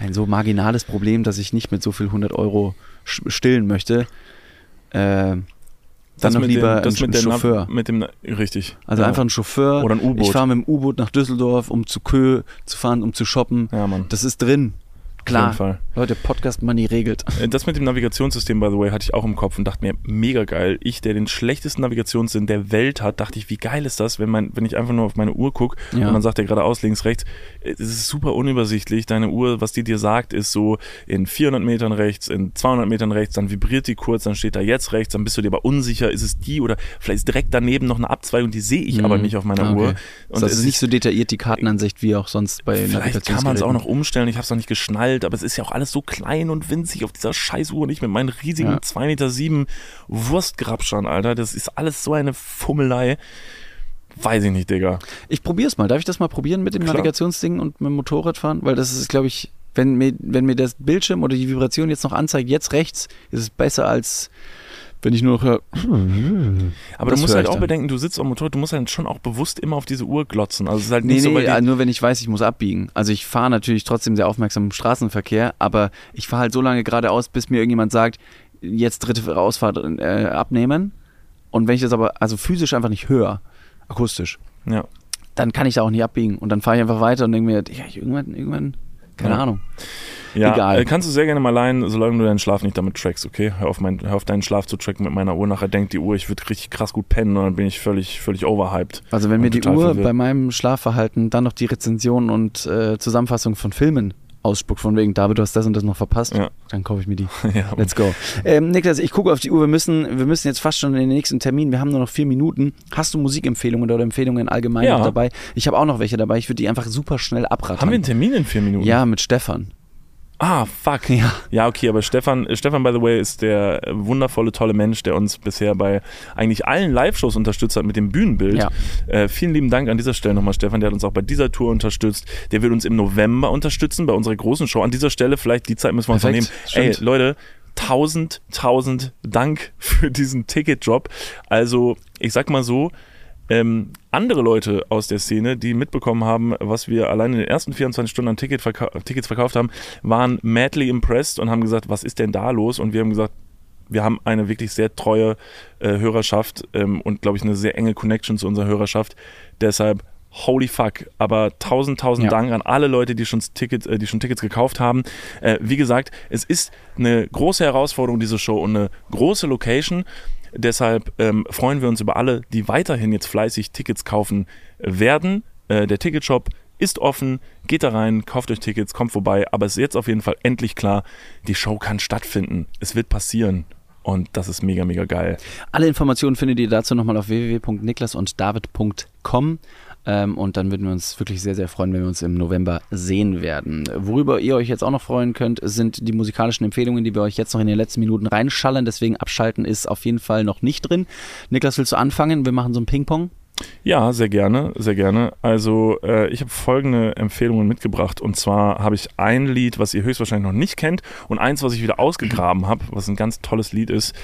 ein so marginales Problem, dass ich nicht mit so viel 100 Euro stillen möchte. Äh, dann noch lieber dem, ein, mit ein der Chauffeur. Nav- mit dem, richtig. Also ja. einfach ein Chauffeur. Oder ein U-Boot. Ich fahre mit dem U-Boot nach Düsseldorf, um zu Kö zu fahren, um zu shoppen. Ja, Mann. Das ist drin. Auf jeden Klar. Fall. Leute, Podcast Money regelt. Äh, Das mit dem Navigationssystem, by the way, hatte ich auch im Kopf und dachte mir, mega geil. Ich, der den schlechtesten Navigationssinn der Welt hat, dachte ich, wie geil ist das, wenn, mein, wenn ich einfach nur auf meine Uhr gucke Ja. und dann sagt er geradeaus, links, rechts. Äh, Es ist super unübersichtlich. Deine Uhr, was die dir sagt, ist so in 400 Metern rechts, in 200 Metern rechts, dann vibriert die kurz, dann steht da jetzt rechts, dann bist du dir aber unsicher, ist es die oder vielleicht ist direkt daneben noch eine Abzweigung, die sehe ich aber Mhm. nicht auf meiner Ah, okay. Uhr. Und das es ist nicht so detailliert die Kartenansicht wie auch sonst bei Vielleicht kann man es auch noch umstellen, ich habe es noch nicht geschnallt, aber es ist ja auch alles so klein und winzig auf dieser Scheißuhr und ich mit meinen riesigen Ja. 2,7 Meter sieben Wurstgrabschern, Alter. Das ist alles so eine Fummelei. Weiß ich nicht, Digga. Ich probiere es mal. Darf ich das mal probieren mit dem Klar. Navigationsding und mit dem Motorradfahren? Weil das ist, glaube ich, wenn mir, wenn mir das Bildschirm oder die Vibration jetzt noch anzeigt, jetzt rechts, ist es besser als Wenn ich nur noch höre, Aber du musst halt auch dann. bedenken, du sitzt am Motorrad, du musst halt schon auch bewusst immer auf diese Uhr glotzen. Also es ist halt Nee, nicht so, nee, die, äh, nur wenn ich weiß, ich muss abbiegen. Also ich fahre natürlich trotzdem sehr aufmerksam im Straßenverkehr, aber ich fahre halt so lange geradeaus, bis mir irgendjemand sagt, jetzt dritte Ausfahrt äh, abnehmen. Und wenn ich das aber also physisch einfach nicht höre, akustisch, ja. dann kann ich da auch nicht abbiegen. Und dann fahre ich einfach weiter und denke mir, ja, irgendwann, irgendwann, keine Ja. Ahnung. Ja, Egal. äh, kannst du sehr gerne mal leihen, solange du deinen Schlaf nicht damit trackst, okay? Hör auf, mein, hör auf deinen Schlaf zu tracken mit meiner Uhr. Nachher denkt die Uhr, ich würde richtig krass gut pennen und dann bin ich völlig, völlig overhyped. Also wenn mir die Uhr verwirrt. bei meinem Schlafverhalten dann noch die Rezension und äh, Zusammenfassung von Filmen ausspuckt, von wegen, David, du hast das und das noch verpasst, Ja. dann kaufe ich mir die. ja, Let's go. Ähm, Niklas, ich gucke auf die Uhr. Wir müssen, wir müssen jetzt fast schon in den nächsten Termin. Wir haben nur noch vier Minuten. Hast du Musikempfehlungen oder Empfehlungen allgemein Ja. noch dabei? Ich habe auch noch welche dabei. Ich würde die einfach super schnell abraten. Haben wir einen Termin in vier Minuten? Ja, mit Stefan. Ah, fuck. Ja. Ja, okay, aber Stefan, Stefan, by the way, ist der wundervolle, tolle Mensch, der uns bisher bei eigentlich allen Live-Shows unterstützt hat mit dem Bühnenbild. Ja. Äh, vielen lieben Dank an dieser Stelle nochmal, Stefan. Der hat uns auch bei dieser Tour unterstützt. Der wird uns im November unterstützen bei unserer großen Show. An dieser Stelle, vielleicht die Zeit müssen wir uns noch nehmen. Perfekt, Ey, stimmt. Leute, tausend, tausend Dank für diesen Ticketdrop. Also, ich sag mal so, ähm, andere Leute aus der Szene, die mitbekommen haben, was wir allein in den ersten 24 Stunden an Ticket verkau Tickets verkauft haben, waren madly impressed und haben gesagt, was ist denn da los? Und wir haben gesagt, wir haben eine wirklich sehr treue äh, Hörerschaft ähm, und, glaube ich, eine sehr enge Connection zu unserer Hörerschaft. Deshalb, holy fuck. Aber tausend, tausend Ja. Dank an alle Leute, die schon, Tickets, äh, die schon Tickets gekauft haben. Äh, wie gesagt, es ist eine große Herausforderung, diese Show und eine große Location. Deshalb ähm, freuen wir uns über alle, die weiterhin jetzt fleißig Tickets kaufen werden. Äh, der Ticketshop ist offen, geht da rein, kauft euch Tickets, kommt vorbei. Aber es ist jetzt auf jeden Fall endlich klar, die Show kann stattfinden. Es wird passieren. Und das ist mega, mega geil. Alle Informationen findet ihr dazu nochmal auf www.niklasunddavid.com. Ähm, und dann würden wir uns wirklich sehr, sehr freuen, wenn wir uns im November sehen werden. Worüber ihr euch jetzt auch noch freuen könnt, sind die musikalischen Empfehlungen, die wir euch jetzt noch in den letzten Minuten reinschallen. Deswegen abschalten ist auf jeden Fall noch nicht drin. Niklas, willst du anfangen? Wir machen so ein Ping-Pong. Ja, sehr gerne, sehr gerne. Also äh, ich habe folgende Empfehlungen mitgebracht und zwar habe ich ein Lied, was ihr höchstwahrscheinlich noch nicht kennt und eins, was ich wieder ausgegraben habe, was ein ganz tolles Lied ist,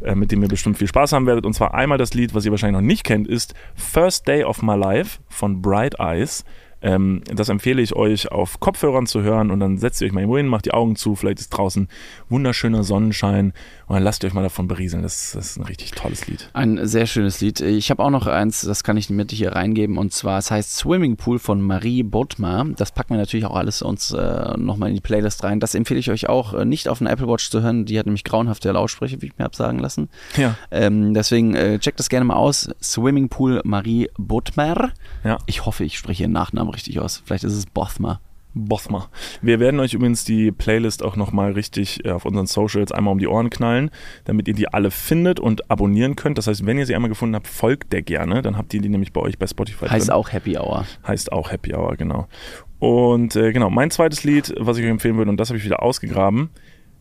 äh, mit dem ihr bestimmt viel Spaß haben werdet. Und zwar einmal das Lied, was ihr wahrscheinlich noch nicht kennt, ist First Day of My Life von Bright Eyes. Ähm, das empfehle ich euch auf Kopfhörern zu hören und dann setzt ihr euch mal irgendwo hin, macht die Augen zu, vielleicht ist draußen wunderschöner Sonnenschein und dann lasst ihr euch mal davon berieseln. Das, das ist ein richtig tolles Lied. Ein sehr schönes Lied. Ich habe auch noch eins, das kann ich mit hier reingeben, und zwar, es heißt Swimming Pool von Marie Bodmer. Das packen wir natürlich auch alles uns äh, nochmal in die Playlist rein. Das empfehle ich euch auch, äh, nicht auf einer Apple Watch zu hören. Die hat nämlich grauenhafte Lautsprecher, wie ich mir habe sagen lassen. Ja. Ähm, deswegen äh, checkt das gerne mal aus. Swimming Pool Marie Bodmer. Ja. Ich hoffe, ich spreche ihren Nachnamen richtig aus. Vielleicht ist es Bothmer. Bothma. Wir werden euch übrigens die Playlist auch nochmal richtig äh, auf unseren Socials einmal um die Ohren knallen, damit ihr die alle findet und abonnieren könnt. Das heißt, wenn ihr sie einmal gefunden habt, folgt der gerne. Dann habt ihr die nämlich bei euch bei Spotify Heißt drin. auch Happy Hour. Heißt auch Happy Hour, genau. Und äh, genau, mein zweites Lied, was ich euch empfehlen würde, und das habe ich wieder ausgegraben,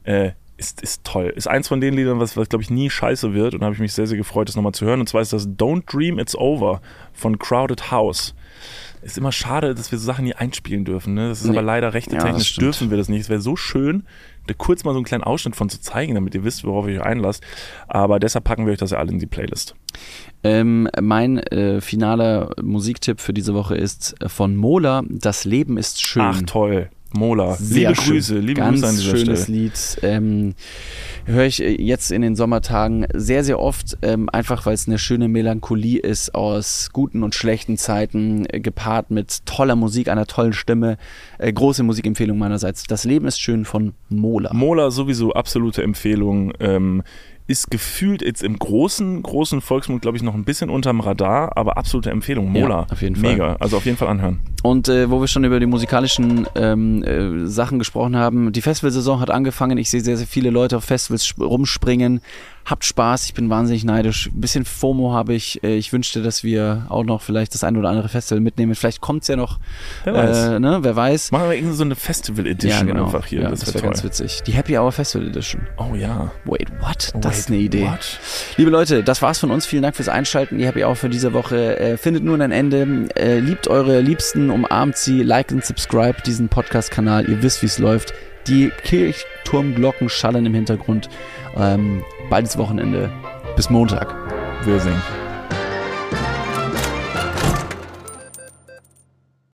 äh, ist, ist toll. Ist eins von den Liedern, was, was glaube ich, nie scheiße wird. Und da habe ich mich sehr, sehr gefreut, das nochmal zu hören. Und zwar ist das Don't Dream It's Over von Crowded House. Ist immer schade, dass wir so Sachen nie einspielen dürfen. Ne? Das ist Nee. aber leider Ja, das rechte-technisch stimmt. dürfen wir das nicht. Es wäre so schön, da kurz mal so einen kleinen Ausschnitt von zu zeigen, damit ihr wisst, worauf ihr euch einlasst. Aber deshalb packen wir euch das ja alle in die Playlist. Ähm, mein äh, finaler Musiktipp für diese Woche ist äh, von Mola. Das Leben ist schön. Ach toll. Mola. Sehr liebe schön. Grüße, liebe Ganz Grüße an dieser schönes Stelle. Lied. Ähm, Höre ich äh, jetzt in den Sommertagen sehr, sehr oft, ähm, einfach weil es eine schöne Melancholie ist aus guten und schlechten Zeiten, äh, gepaart mit toller Musik, einer tollen Stimme. Äh, große Musikempfehlung meinerseits. Das Leben ist schön von Mola. Mola sowieso absolute Empfehlung. Ähm, ist gefühlt jetzt im großen, großen Volksmund, glaube ich, noch ein bisschen unterm Radar, aber absolute Empfehlung. Mola. Ja, auf jeden Fall. Mega. Also auf jeden Fall anhören. Und äh, wo wir schon über die musikalischen ähm, äh, Sachen gesprochen haben, die Festivalsaison hat angefangen. Ich sehe sehr, sehr viele Leute auf Festivals sp- rumspringen. Habt Spaß, ich bin wahnsinnig neidisch. Ein bisschen FOMO habe ich. Äh, ich wünschte, dass wir auch noch vielleicht das ein oder andere Festival mitnehmen. Vielleicht kommt's ja noch. Wer weiß. Äh, ne? Wer weiß. Machen wir irgendwie so eine Festival-Edition ja, genau. einfach hier. Ja, das das wäre ganz witzig. Die Happy Hour Festival Edition. Oh ja. Wait, what? Wait, Das ist eine Idee. What? Liebe Leute, das war's von uns. Vielen Dank fürs Einschalten. Die Happy Hour für diese Woche äh, findet nun ein Ende. Äh, liebt eure Liebsten, umarmt sie, like und subscribe diesen Podcast-Kanal. Ihr wisst, wie es läuft. Die Kirchturmglocken schallen im Hintergrund. Ähm, ist Wochenende. Bis Montag. Wir sehen.